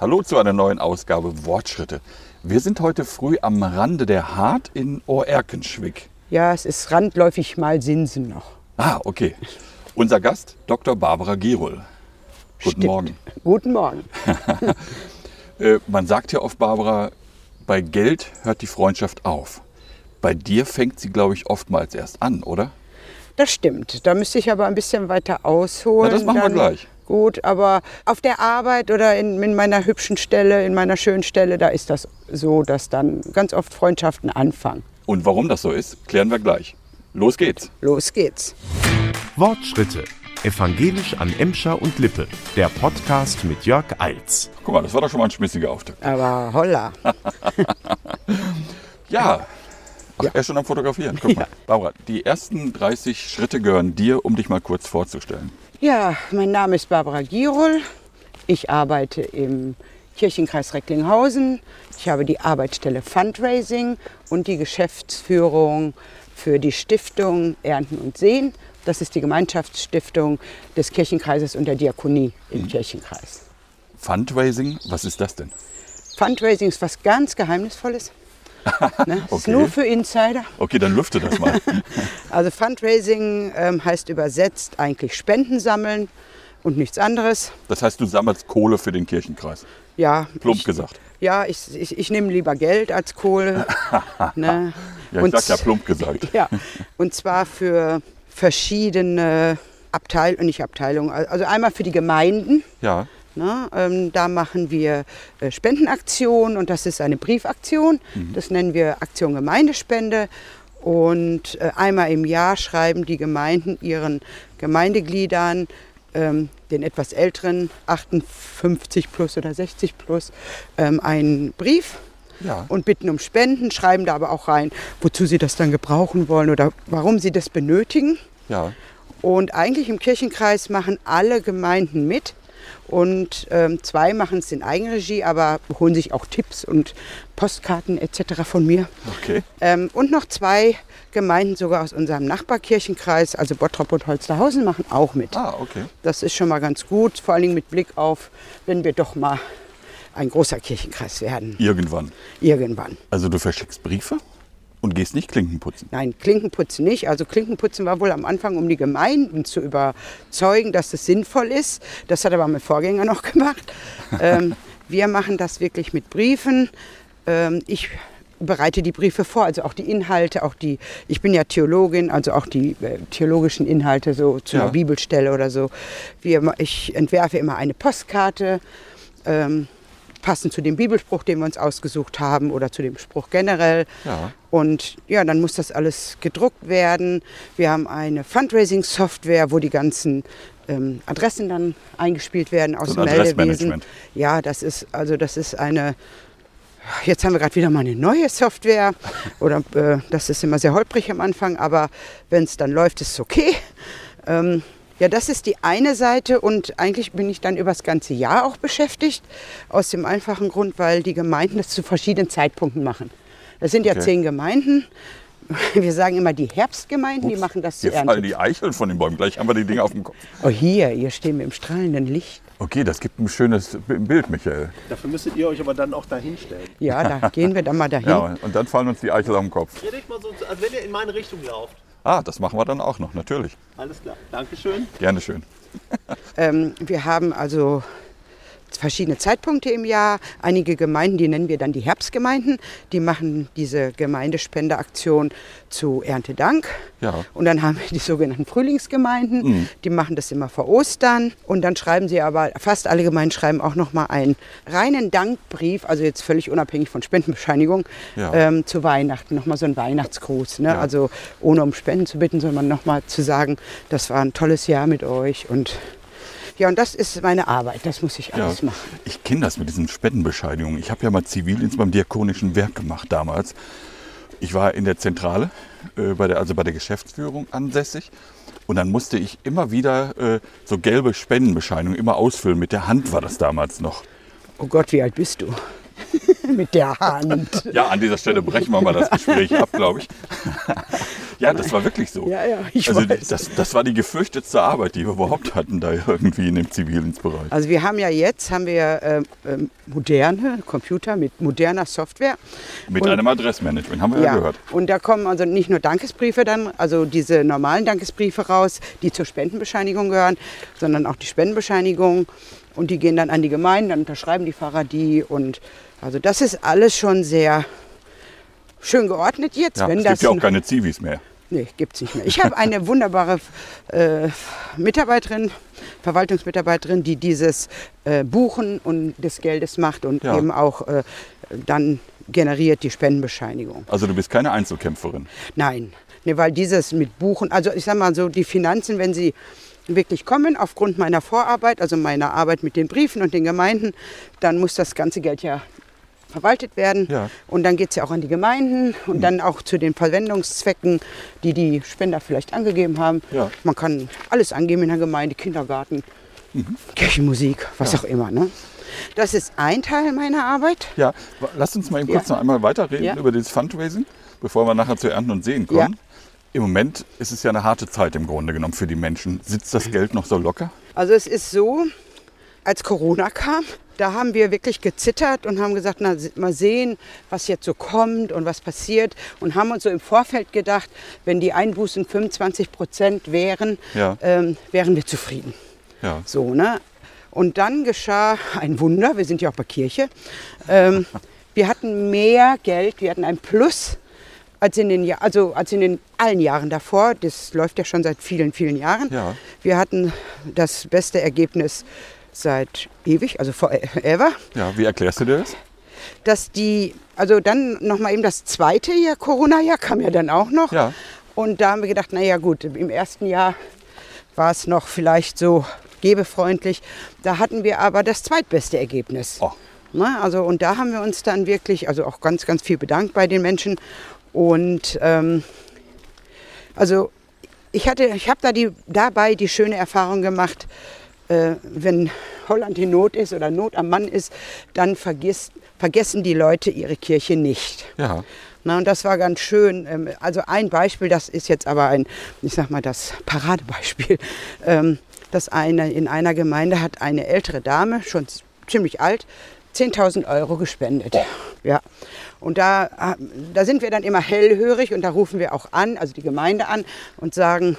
Hallo zu einer neuen Ausgabe Wortschritte. Wir sind heute früh am Rande der Hart in Oerkenschwick. Ja, es ist randläufig mal Sinsen noch. Ah, okay. Unser Gast, Dr. Barbara Gerol. Guten Stimmt. Morgen. Guten Morgen. Äh, man sagt ja oft, Barbara, bei Geld hört die Freundschaft auf. Bei dir fängt sie, glaube ich, oftmals erst an, oder? Das stimmt. Da müsste ich aber ein bisschen weiter ausholen. Na, das machen wir gleich. Gut, aber auf der Arbeit oder in, in meiner hübschen Stelle, in meiner schönen Stelle, da ist das so, dass dann ganz oft Freundschaften anfangen. Und warum das so ist, klären wir gleich. Los geht's. Los geht's. Wortschritte. Evangelisch an Emscher und Lippe. Der Podcast mit Jörg Eils. Guck mal, das war doch schon mal ein schmissiger Auftakt. Aber holla. Ja. Ach, er ist schon am Fotografieren. Guck mal. Barbara, die ersten 30 Schritte gehören dir, um dich mal kurz vorzustellen. Ja, mein Name ist Barbara Gierol. Ich arbeite im Kirchenkreis Recklinghausen. Ich habe die Arbeitsstelle Fundraising und die Geschäftsführung für die Stiftung Ernten und Sehen. Das ist die Gemeinschaftsstiftung des Kirchenkreises und der Diakonie im Kirchenkreis. Fundraising, was ist das denn? Fundraising ist was ganz Geheimnisvolles. Ne? Ist Okay. nur für Insider. Okay, dann lüfte das mal. Also Fundraising ähm, heißt übersetzt eigentlich Spenden sammeln und nichts anderes. Das heißt, du sammelst Kohle für den Kirchenkreis. Ja, Plump ich, gesagt. Ja, ich, ich, ich nehme lieber Geld als Kohle. ne? Ja, ich sag ja plump gesagt. Ja, und zwar für verschiedene Abteilungen, nicht Abteilungen, also einmal für die Gemeinden. Ja. Ne? Ähm, da machen wir äh, Spendenaktionen und das ist eine Briefaktion. Das nennen wir Aktion Gemeindespende. Und äh, einmal im Jahr schreiben die Gemeinden ihren Gemeindegliedern, ähm, den etwas älteren, 58 plus oder 60 plus, ähm, einen Brief Ja. und bitten um Spenden, schreiben da aber auch rein, wozu sie das dann gebrauchen wollen oder warum sie das benötigen. Ja. Und eigentlich im Kirchenkreis machen alle Gemeinden mit. Und ähm, zwei machen es in Eigenregie, aber holen sich auch Tipps und Postkarten etc. von mir. Okay. Ähm, und noch zwei Gemeinden sogar aus unserem Nachbarkirchenkreis, also Bottrop und Holsterhausen, machen auch mit. Ah, okay. Das ist schon mal ganz gut, vor allen Dingen mit Blick auf, wenn wir doch mal ein großer Kirchenkreis werden, Irgendwann. irgendwann. Also du verschickst Briefe und gehst nicht Klinken putzen. Nein, Klinkenputzen nicht. Also Klinkenputzen war wohl am Anfang, um die Gemeinden zu überzeugen, dass es sinnvoll ist. Das hat aber mein Vorgänger noch gemacht. ähm, wir machen das wirklich mit Briefen. Ähm, ich bereite die Briefe vor, also auch die Inhalte, auch die, ich bin ja Theologin, also auch die äh, theologischen Inhalte so zu Ja. einer Bibelstelle oder so. Wir, ich entwerfe immer eine Postkarte. Ähm, passend zu dem Bibelspruch, den wir uns ausgesucht haben oder zu dem Spruch generell. Ja. Und ja, dann muss das alles gedruckt werden. Wir haben eine Fundraising-Software, wo die ganzen ähm, Adressen dann eingespielt werden aus So dem Meldewesen. Ja, das ist also das ist eine. Jetzt haben wir gerade wieder mal eine neue Software. Oder äh, das ist immer sehr holprig am Anfang, aber wenn es dann läuft, ist es okay. Ähm, ja, das ist die eine Seite und eigentlich bin ich dann über das ganze Jahr auch beschäftigt. Aus dem einfachen Grund, weil die Gemeinden das zu verschiedenen Zeitpunkten machen. Das sind ja Okay. zehn Gemeinden. Wir sagen immer die Herbstgemeinden, die Ups, machen das Hier zu fallen die Eicheln von den Bäumen. Gleich haben wir die Dinge auf dem Kopf. Oh, hier, hier stehen wir im strahlenden Licht. Okay, das gibt ein schönes Bild, Michael. Dafür müsstet ihr euch aber dann auch dahin stellen. Ja, da gehen wir dann mal dahin. Ja, und dann fallen uns die Eichel auf den Kopf. Redet mal so, als wenn ihr in meine Richtung lauft. Ah, das machen wir dann auch noch, natürlich. Alles klar. Dankeschön. Gerne schön. Ähm, wir haben also verschiedene Zeitpunkte im Jahr. Einige Gemeinden, die nennen wir dann die Herbstgemeinden, die machen diese Gemeindespendeaktion zu Erntedank. Ja. Und dann haben wir die sogenannten Frühlingsgemeinden, die machen das immer vor Ostern. Und dann schreiben sie aber, fast alle Gemeinden schreiben auch nochmal einen reinen Dankbrief, also jetzt völlig unabhängig von Spendenbescheinigung, Ja. ähm, zu Weihnachten. Nochmal so ein Weihnachtsgruß. Ne? Ja. Also ohne um Spenden zu bitten, sondern nochmal zu sagen, das war ein tolles Jahr mit euch und ja, und das ist meine Arbeit, das muss ich Ja, alles machen. ich kenne das mit diesen Spendenbescheinigungen. Ich habe ja mal Zivildienst beim Diakonischen Werk gemacht damals. Ich war in der Zentrale, äh, bei der, also bei der Geschäftsführung ansässig. Und dann musste ich immer wieder äh, so gelbe Spendenbescheinigungen immer ausfüllen. Mit der Hand war das damals noch. Oh Gott, wie alt bist du? mit der Hand. Ja, an dieser Stelle brechen wir mal das Gespräch ab, glaube ich. Ja, das war wirklich so. Ja, ja, ich also weiß. Das, das war die gefürchtetste Arbeit, die wir überhaupt hatten, da irgendwie in dem Zivildienstbereich. Also wir haben ja jetzt haben wir äh, moderne Computer mit moderner Software. Mit Und- einem Adressmanagement, haben wir ja, gehört. Und da kommen also nicht nur Dankesbriefe dann, also diese normalen Dankesbriefe raus, die zur Spendenbescheinigung gehören, sondern auch die Spendenbescheinigung. Und die gehen dann an die Gemeinden, dann unterschreiben die Pfarrer die. Und also das ist alles schon sehr schön geordnet jetzt. Ja, wenn es gibt ja auch ein- keine Zivis mehr. Nee, gibt es nicht mehr. Ich habe eine wunderbare äh, Mitarbeiterin, Verwaltungsmitarbeiterin, die dieses äh, Buchen und des Geldes macht und Ja. eben auch äh, dann generiert die Spendenbescheinigung. Also du bist keine Einzelkämpferin. Nein, nee, weil dieses mit Buchen, also ich sag mal so, die Finanzen, wenn sie wirklich kommen, aufgrund meiner Vorarbeit, also meiner Arbeit mit den Briefen und den Gemeinden, dann muss das ganze Geld ja verwaltet werden. Ja. Und dann geht es ja auch an die Gemeinden und dann auch zu den Verwendungszwecken, die die Spender vielleicht angegeben haben. Ja. Man kann alles angeben in der Gemeinde, Kindergarten, Mhm. Kirchenmusik, was auch immer. Ne? Das ist ein Teil meiner Arbeit. Ja, wa- lass uns mal eben kurz Ja. noch einmal weiterreden Ja. über das Fundraising, bevor wir nachher zu Ernten und Sehen kommen. Ja. Im Moment ist es ja eine harte Zeit im Grunde genommen für die Menschen. Sitzt Mhm. das Geld noch so locker? Also es ist so, als Corona kam, da haben wir wirklich gezittert und haben gesagt, na mal sehen, was jetzt so kommt und was passiert und haben uns so im Vorfeld gedacht, wenn die Einbußen 25 Prozent wären, Ja. ähm, wären wir zufrieden. Ja. So, ne? Und dann geschah ein Wunder, wir sind ja auch bei Kirche. Ähm, wir hatten mehr Geld, wir hatten ein Plus als in den, also als in den allen Jahren davor. Das läuft ja schon seit vielen, vielen Jahren. Ja. Wir hatten das beste Ergebnis seit ewig, also forever. Ja, wie erklärst du dir das? Dass die, also dann nochmal eben das zweite Jahr, Corona-Jahr kam ja dann auch noch. Ja. Und da haben wir gedacht, naja gut, im ersten Jahr war es noch vielleicht so gebefreundlich. Da hatten wir aber das zweitbeste Ergebnis. Oh. Na, also, und da haben wir uns dann wirklich, also auch ganz, ganz viel bedankt bei den Menschen. Und ähm, also ich hatte, ich habe da die, dabei die schöne Erfahrung gemacht, äh, wenn Holland in Not ist oder Not am Mann ist, dann vergisst, vergessen die Leute ihre Kirche nicht. Ja. Na, und das war ganz schön. Ähm, Also ein Beispiel, das ist jetzt aber ein, ich sag mal, das Paradebeispiel. Ähm, Das eine, in einer Gemeinde hat eine ältere Dame, schon ziemlich alt, 10.000 Euro gespendet. Ja. Und da, äh, da sind wir dann immer hellhörig und da rufen wir auch an, also die Gemeinde an und sagen,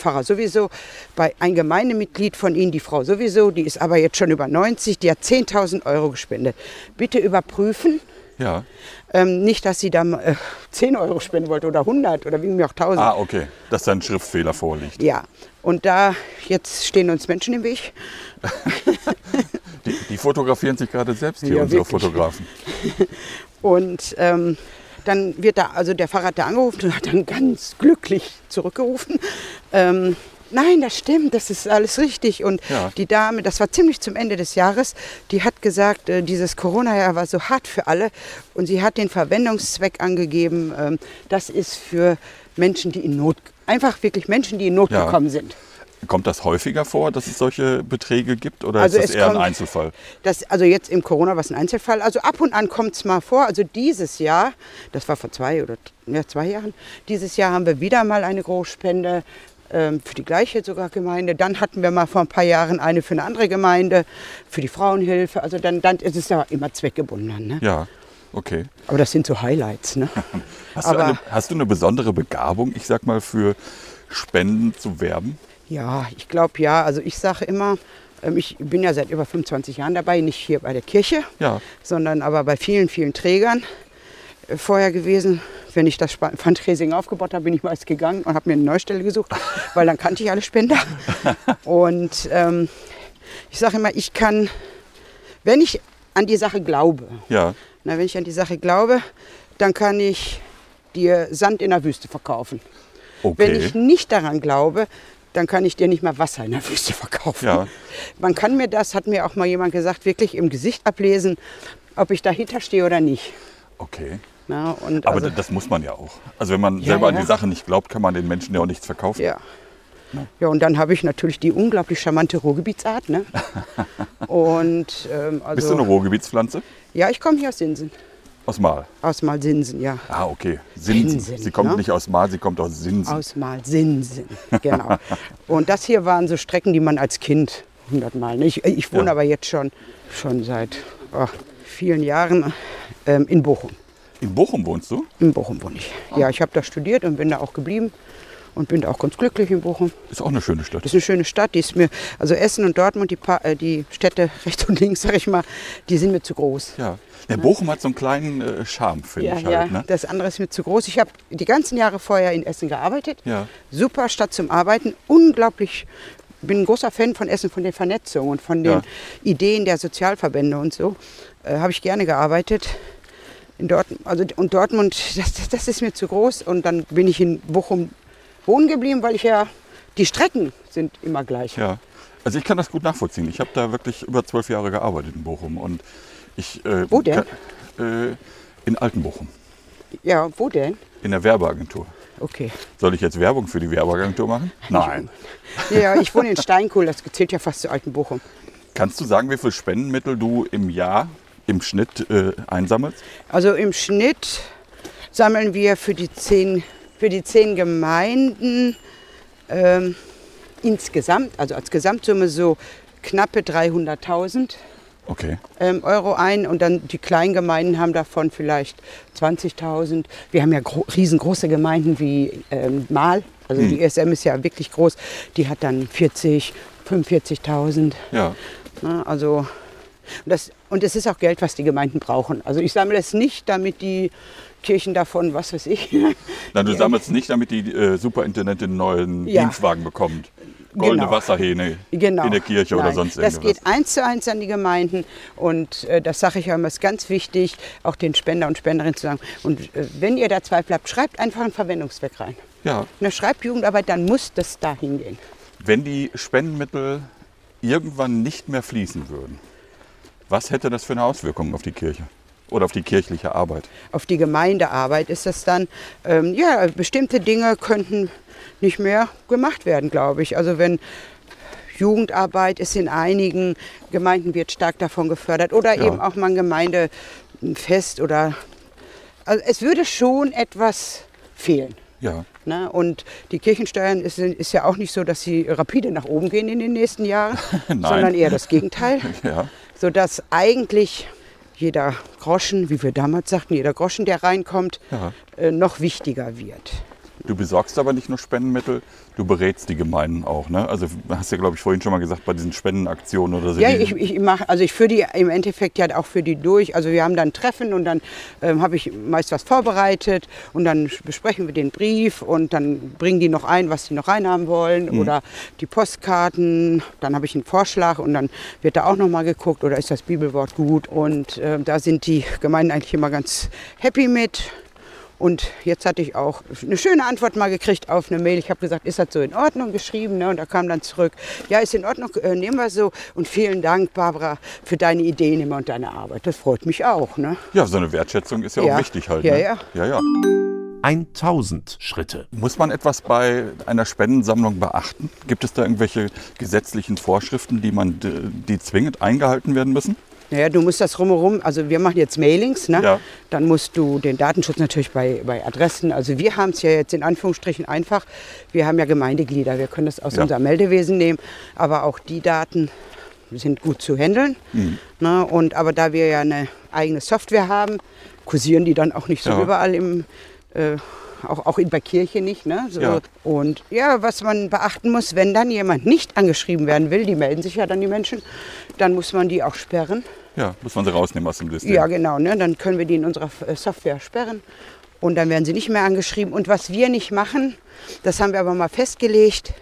Pfarrer sowieso, bei ein Gemeindemitglied von Ihnen, die Frau sowieso, die ist aber jetzt schon über 90, die hat 10.000 Euro gespendet. Bitte überprüfen, Ja. ähm, nicht, dass sie da äh, 10 Euro spenden wollte oder 100 oder wie mir auch 1000. Ah, okay. Dass da ein Schriftfehler vorliegt. Ja, und da jetzt stehen uns Menschen im Weg. Die, die fotografieren sich gerade selbst hier, Ja, unsere wirklich. Fotografen. Und ähm, dann wird da, also der Pfarrer hat da angerufen und hat dann ganz glücklich zurückgerufen. Ähm, Nein, das stimmt, das ist alles richtig. Und Ja. die Dame, das war ziemlich zum Ende des Jahres, die hat gesagt, äh, dieses Corona-Jahr war so hart für alle. Und sie hat den Verwendungszweck angegeben, ähm, das ist für Menschen, die in Not, einfach wirklich Menschen, die in Not Ja. gekommen sind. Kommt das häufiger vor, dass es solche Beträge gibt oder Also ist das eher ein kommt- Einzelfall? Das, also jetzt im Corona war es ein Einzelfall. Also ab und an kommt es mal vor. Also dieses Jahr, das war vor zwei oder ja, zwei Jahren, dieses Jahr haben wir wieder mal eine Großspende ähm, für die gleiche sogar Gemeinde. Dann hatten wir mal vor ein paar Jahren eine für eine andere Gemeinde, für die Frauenhilfe. Also dann, dann ist es ja immer zweckgebunden. Ne? Ja, okay. Aber das sind so Highlights. Ne? Hast, du eine, hast du eine besondere Begabung, ich sag mal, für Spenden zu werben? Ja, ich glaube ja. Also ich sage immer, ähm, ich bin ja seit über 25 Jahren dabei, nicht hier bei der Kirche, Ja. sondern aber bei vielen, vielen Trägern äh, vorher gewesen. Wenn ich das Fundraising aufgebaut habe, bin ich meist gegangen und habe mir eine Neustelle gesucht, weil dann kannte ich alle Spender. Und ähm, ich sage immer, ich kann, wenn ich an die Sache glaube, Ja, na, wenn ich an die Sache glaube, dann kann ich dir Sand in der Wüste verkaufen. Wenn ich okay. nicht daran glaube, dann kann ich dir nicht mal Wasser in der Wüste verkaufen. Ja. Man kann mir das, hat mir auch mal jemand gesagt, wirklich im Gesicht ablesen, ob ich dahinter stehe oder nicht. Okay. Na, Aber also, das muss man ja auch. Also wenn man Ja, selber an ja. die Sache nicht glaubt, kann man den Menschen ja auch nichts verkaufen. ja. Ja, und dann habe ich natürlich die unglaublich charmante Ruhrgebietsart. Ne? Und ähm, also, Bist du eine Ruhrgebietspflanze? ja, ich komme hier aus Sinsen. Aus Mal. Aus Malsinsen, ja. Ah, okay. Sinsen. Sinsen, sie kommt ne? nicht aus Mal, sie kommt aus Sinsen. Aus Malsinsen, genau. Und das hier waren so Strecken, die man als Kind hundertmal. Ne? Ich, ich wohne Ja. aber jetzt schon, schon seit oh, vielen Jahren ähm, in Bochum. In Bochum wohnst du? In Bochum wohne ich. Ja, ich habe da studiert und bin da auch geblieben und bin auch ganz glücklich in Bochum. Ist auch eine schöne Stadt. Ist eine schöne Stadt, die ist mir, also Essen und Dortmund, die, Pa- äh, die Städte rechts und links, sag ich mal, die sind mir zu groß. Ja. Der Bochum hat so einen kleinen äh, Charme, finde Ja, ich ja, halt. Ne? das andere ist mir zu groß. Ich habe die ganzen Jahre vorher in Essen gearbeitet. Ja. Super Stadt zum Arbeiten, unglaublich. Bin ein großer Fan von Essen, von der Vernetzung und von den Ja. Ideen der Sozialverbände und so. Äh, habe ich gerne gearbeitet. In Dortmund, also, und Dortmund, das, das ist mir zu groß. Und dann bin ich in Bochum wohnen geblieben, weil ich ja, die Strecken sind immer gleich. Ja. Also ich kann das gut nachvollziehen. Ich habe da wirklich über zwölf Jahre gearbeitet in Bochum. Und ich, äh, Wo denn? kann- Äh, in Altenbochum, Ja, wo denn? in der Werbeagentur. Okay. Soll ich jetzt Werbung für die Werbeagentur machen? Nein. Ja, ich wohne in Steinkohl, das zählt ja fast zu Alten Bochum. Kannst du sagen, wie viel Spendenmittel du im Jahr im Schnitt äh, einsammelst? Also im Schnitt sammeln wir für die zehn, für die zehn Gemeinden ähm, insgesamt, also als Gesamtsumme so knappe 300.000 Okay. ähm, Euro ein und dann die kleinen Gemeinden haben davon vielleicht 20.000. Wir haben ja gro riesengroße Gemeinden wie ähm, Mahl, also die ESM ist ja wirklich groß, die hat dann 40, 45.000. Ja. Ne, also und das, und es ist auch Geld, was die Gemeinden brauchen. Also ich sammle es nicht, damit die Kirchen davon, was weiß ich. Nein, du sammelst nicht, damit die äh, Superintendentin einen neuen Ja. Dienstwagen bekommt. Goldene Genau. Wasserhähne Genau. in der Kirche oder Nein, sonst Das irgendwas. geht eins zu eins an die Gemeinden und äh, das sage ich auch immer, ist ganz wichtig, auch den Spender und Spenderinnen zu sagen. Und äh, wenn ihr da Zweifel habt, schreibt einfach einen Verwendungszweck rein. Ja. Ne, schreibt Jugendarbeit, dann muss das da hingehen. Wenn die Spendenmittel irgendwann nicht mehr fließen würden, was hätte das für eine Auswirkung auf die Kirche oder auf die kirchliche Arbeit? Auf die Gemeindearbeit ist das dann, ähm, ja, bestimmte Dinge könnten nicht mehr gemacht werden, glaube ich. Also wenn Jugendarbeit ist in einigen Gemeinden wird stark davon gefördert oder Ja. eben auch mal ein Gemeindefest oder also es würde schon etwas fehlen. Ja. Ne? Und die Kirchensteuern ist, ist ja auch nicht so, dass sie rapide nach oben gehen in den nächsten Jahren, sondern eher das Gegenteil. Ja. Sodass eigentlich jeder Groschen, wie wir damals sagten, jeder Groschen, der reinkommt, Ja. äh, noch wichtiger wird. Du besorgst aber nicht nur Spendenmittel, du berätst die Gemeinden auch. Ne? Also hast ja, glaube ich, vorhin schon mal gesagt, bei diesen Spendenaktionen oder so. Ja, ich, ich mache, also ich führe die im Endeffekt ja auch für die durch. Also wir haben dann Treffen und dann ähm, habe ich meist was vorbereitet und dann besprechen wir den Brief und dann bringen die noch ein, was sie noch reinhaben wollen oder die Postkarten. Dann habe ich einen Vorschlag und dann wird da auch noch mal geguckt oder ist das Bibelwort gut und äh, da sind die Gemeinden eigentlich immer ganz happy mit. Und jetzt hatte ich auch eine schöne Antwort mal gekriegt auf eine Mail. Ich habe gesagt, ist das so in Ordnung geschrieben? Ne? Und da kam dann zurück, ja, ist in Ordnung, äh, nehmen wir so. Und vielen Dank, Barbara, für deine Ideen immer und deine Arbeit. Das freut mich auch. Ne? ja, so eine Wertschätzung ist ja, Ja. auch wichtig halt. Ja, ne? ja. ja, ja. 1000 Schritte. Muss man etwas bei einer Spendensammlung beachten? Gibt es da irgendwelche gesetzlichen Vorschriften, die, man, die zwingend eingehalten werden müssen? Naja, du musst das rumherum, also wir machen jetzt Mailings, ne? Ja. dann musst du den Datenschutz natürlich bei, bei Adressen, also wir haben es ja jetzt in Anführungsstrichen einfach, wir haben ja Gemeindeglieder, wir können das aus Ja. unserem Meldewesen nehmen, aber auch die Daten sind gut zu handeln. Mhm. Ne? Und, aber da wir ja eine eigene Software haben, kursieren die dann auch nicht so Ja. überall im, äh, auch, auch in bei Kirche nicht. Ne? So. Ja. Und ja, was man beachten muss, wenn dann jemand nicht angeschrieben werden will, die melden sich ja dann die Menschen, dann muss man die auch sperren. Ja, muss man sie rausnehmen aus dem System. Ja, genau. Ne? Dann können wir die in unserer äh, Software sperren und dann werden sie nicht mehr angeschrieben. Und was wir nicht machen, das haben wir aber mal festgelegt.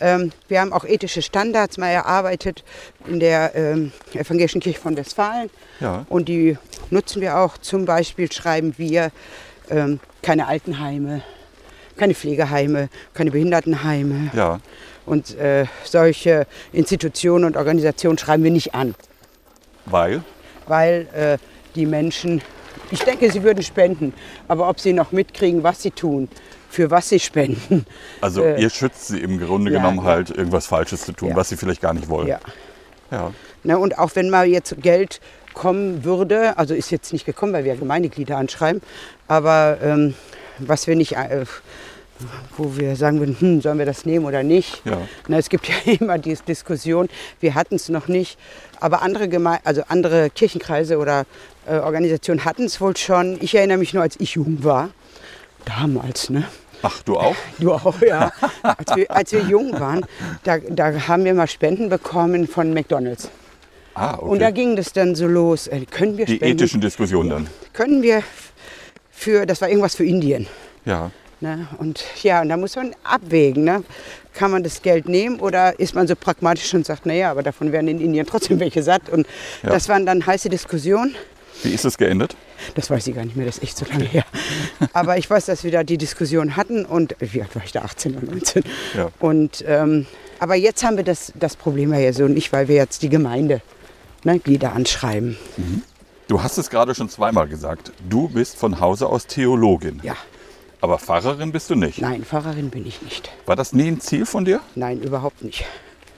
Ähm, wir haben auch ethische Standards mal erarbeitet in der ähm, Evangelischen Kirche von Westfalen. Ja. Und die nutzen wir auch. Zum Beispiel schreiben wir ähm, keine Altenheime, keine Pflegeheime, keine Behindertenheime. Ja. Und äh, solche Institutionen und Organisationen schreiben wir nicht an Weil? weil äh, die Menschen, ich denke, sie würden spenden, aber ob sie noch mitkriegen, was sie tun, für was sie spenden. Also Äh, ihr schützt sie im Grunde ja, genommen halt, irgendwas Falsches zu tun, Ja. was sie vielleicht gar nicht wollen. Ja. Ja. Ne, und auch wenn mal jetzt Geld kommen würde, also ist jetzt nicht gekommen, weil wir Gemeindeglieder anschreiben, aber ähm, was wir nicht, äh, wo wir sagen würden, hm, sollen wir das nehmen oder nicht. Ja. Na, es gibt ja immer die Diskussion, wir hatten es noch nicht, aber andere, Geme also andere Kirchenkreise oder äh, Organisationen hatten es wohl schon. Ich erinnere mich nur, als ich jung war, damals, ne? Ach, du auch? Du auch, ja. Als wir, als wir jung waren, da, da haben wir mal Spenden bekommen von McDonalds. Ah, okay. Und da ging das dann so los. Äh, können wir die spenden? ethischen Diskussionen dann. Können wir für, das war irgendwas für Indien. Ja. Ne? Und ja, und da muss man abwägen. Ne? Kann man das Geld nehmen oder ist man so pragmatisch und sagt, naja, aber davon werden in Indien trotzdem welche satt. Und Ja. das waren dann heiße Diskussionen. Wie ist es geendet? Das weiß ich gar nicht mehr, das ist echt so lange her. Aber ich weiß, dass wir da die Diskussion hatten und wie alt war ich da, 18 oder 19? Ja. Und, ähm, aber jetzt haben wir das, das Problem ja so nicht, weil wir jetzt die Gemeinde ne, Glieder anschreiben. Du hast es gerade schon zweimal gesagt. Du bist von Hause aus Theologin. Ja, Aber Pfarrerin bist du nicht. nein, Pfarrerin bin ich nicht. War das nie ein Ziel von dir? Nein, überhaupt nicht.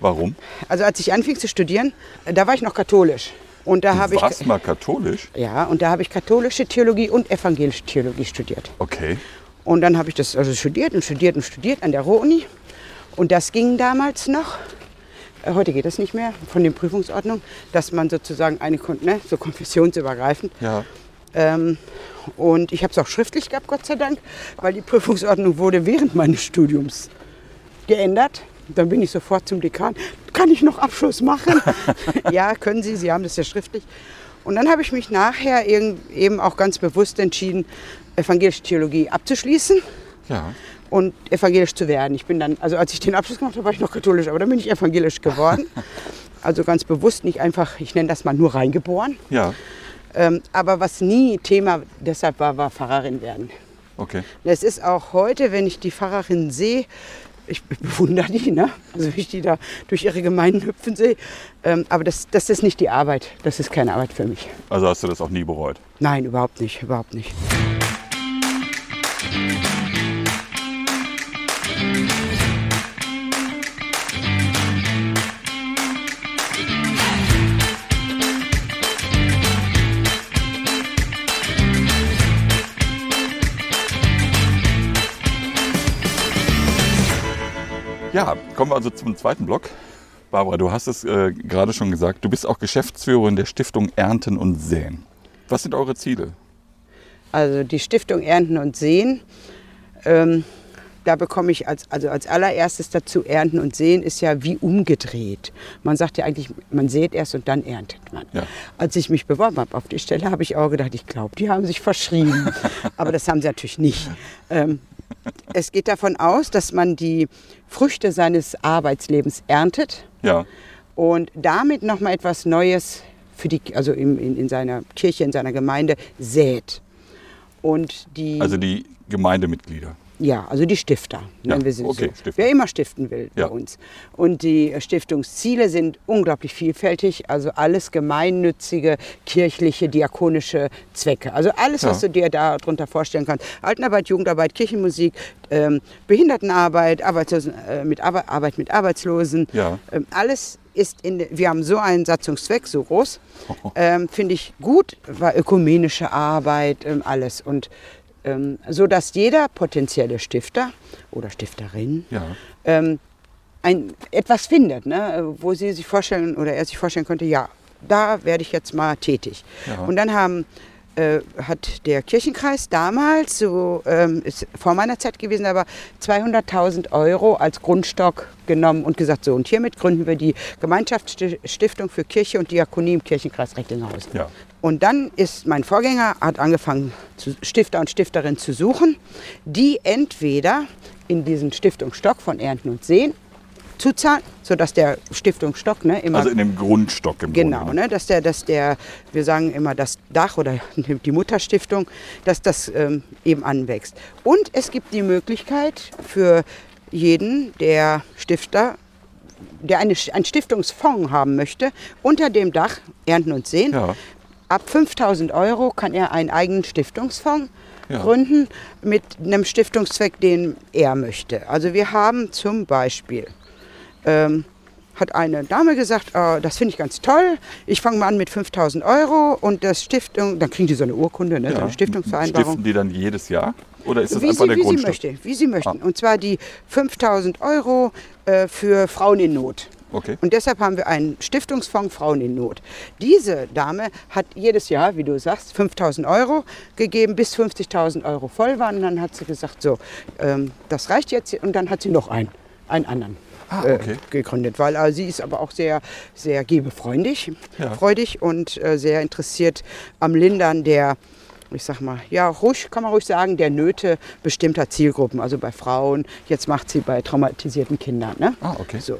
Warum? Also als ich anfing zu studieren, äh, da war ich noch katholisch. Und da habe Du ich warst mal katholisch? ja, und da habe ich katholische Theologie und evangelische Theologie studiert. Okay. Und dann habe ich das also studiert und studiert und studiert an der Ruhr-Uni. Und das ging damals noch. Äh, Heute geht das nicht mehr von den Prüfungsordnungen, dass man sozusagen eine, ne, so konfessionsübergreifend. Ja. Ähm, und ich habe es auch schriftlich gehabt, Gott sei Dank, weil die Prüfungsordnung wurde während meines Studiums geändert. Dann bin ich sofort zum Dekan. Kann ich noch Abschluss machen? ja, können Sie. Sie haben das ja schriftlich. Und dann habe ich mich nachher eben auch ganz bewusst entschieden, evangelische Theologie abzuschließen Ja. Und evangelisch zu werden. Ich bin dann, also als ich den Abschluss gemacht habe, war ich noch katholisch, aber dann bin ich evangelisch geworden. Also ganz bewusst, nicht einfach, ich nenne das mal nur reingeboren. Ja. Ähm, aber was nie Thema deshalb war, war Pfarrerin werden. Okay. Es ist auch heute, wenn ich die Pfarrerin sehe, ich bewundere die, ne? also wie ich die da durch ihre Gemeinden hüpfen sehe. Ähm, aber das, das ist nicht die Arbeit. Das ist keine Arbeit für mich. Also hast du das auch nie bereut. Nein, überhaupt nicht, überhaupt nicht. Ja, kommen wir also zum zweiten Block. Barbara, du hast es äh, gerade schon gesagt, du bist auch Geschäftsführerin der Stiftung Ernten und Säen. Was sind eure Ziele? Also die Stiftung Ernten und Sehen, ähm, da bekomme ich als, also als allererstes dazu, Ernten und Sehen ist ja wie umgedreht. Man sagt ja eigentlich, man sät erst und dann erntet man. Ja. Als ich mich beworben habe auf die Stelle, habe ich auch gedacht, ich glaube, die haben sich verschrieben. Aber das haben sie natürlich nicht. Ähm, es geht davon aus, dass man die Früchte seines Arbeitslebens erntet Ja. und damit nochmal etwas Neues für die, also in, in, in seiner Kirche, in seiner Gemeinde sät. Und die, Also die Gemeindemitglieder. Ja, also die Stifter, Ja, nennen wir sie okay, so. Stifter. Wer immer stiften will Ja. bei uns. Und die Stiftungsziele sind unglaublich vielfältig, also alles gemeinnützige, kirchliche, diakonische Zwecke. Also alles, was Ja. du dir darunter vorstellen kannst. Altenarbeit, Jugendarbeit, Kirchenmusik, ähm, Behindertenarbeit, Arbeitslosen, äh, mit Arbe Arbeit mit Arbeitslosen. Ja. Ähm, alles ist in, wir haben so einen Satzungszweck, so groß, ähm, finde ich gut, war ökumenische Arbeit, ähm, alles. Und ähm, so dass jeder potenzielle Stifter oder Stifterin Ja. ähm, ein, etwas findet, ne, wo sie sich vorstellen oder er sich vorstellen könnte, ja, da werde ich jetzt mal tätig. Ja. Und dann haben, äh, hat der Kirchenkreis damals, so ähm, ist vor meiner Zeit gewesen, aber 200.000 Euro als Grundstock genommen und gesagt, so und hiermit gründen wir die Gemeinschaftsstiftung für Kirche und Diakonie im Kirchenkreis Recklinghausen. Ja. Und dann ist mein Vorgänger, hat angefangen, Stifter und Stifterinnen zu suchen, die entweder in diesen Stiftungsstock von Ernten und Sehen zuzahlen, sodass der Stiftungsstock ne, immer Also in dem Grundstock im Genau, Grunde. ne? ne, dass der, dass der, wir sagen immer das Dach oder die Mutterstiftung, dass das ähm, eben anwächst. Und es gibt die Möglichkeit für jeden, der Stifter, der eine, einen Stiftungsfonds haben möchte, unter dem Dach Ernten und Sehen. Ja. Ab 5000 Euro kann er einen eigenen Stiftungsfonds Ja. gründen mit einem Stiftungszweck, den er möchte. Also wir haben zum Beispiel ähm, hat eine Dame gesagt, äh, das finde ich ganz toll. Ich fange mal an mit 5000 Euro und das Stiftung, dann kriegen die so eine Urkunde, ne, so eine Stiftungsvereinbarung. Stiften die dann jedes Jahr? Oder ist das Wie einfach sie, der wie sie Grundstock? möchte, wie sie möchten. Ah. Und zwar die 5000 Euro äh, für Frauen in Not. Okay. Und deshalb haben wir einen Stiftungsfonds Frauen in Not. Diese Dame hat jedes Jahr, wie du sagst, 5000 Euro gegeben, bis 50.000 Euro voll waren. Und dann hat sie gesagt, so, ähm, das reicht jetzt. Und dann hat sie noch einen, einen anderen. Ah, äh, okay. gegründet, weil äh, sie ist aber auch sehr, sehr gebefreundlich Ja. freudig und äh, sehr interessiert am Lindern der, ich sag mal, ja, ruhig, kann man ruhig sagen, der Nöte bestimmter Zielgruppen, also bei Frauen, jetzt macht sie bei traumatisierten Kindern. Ne? Ah, okay. So.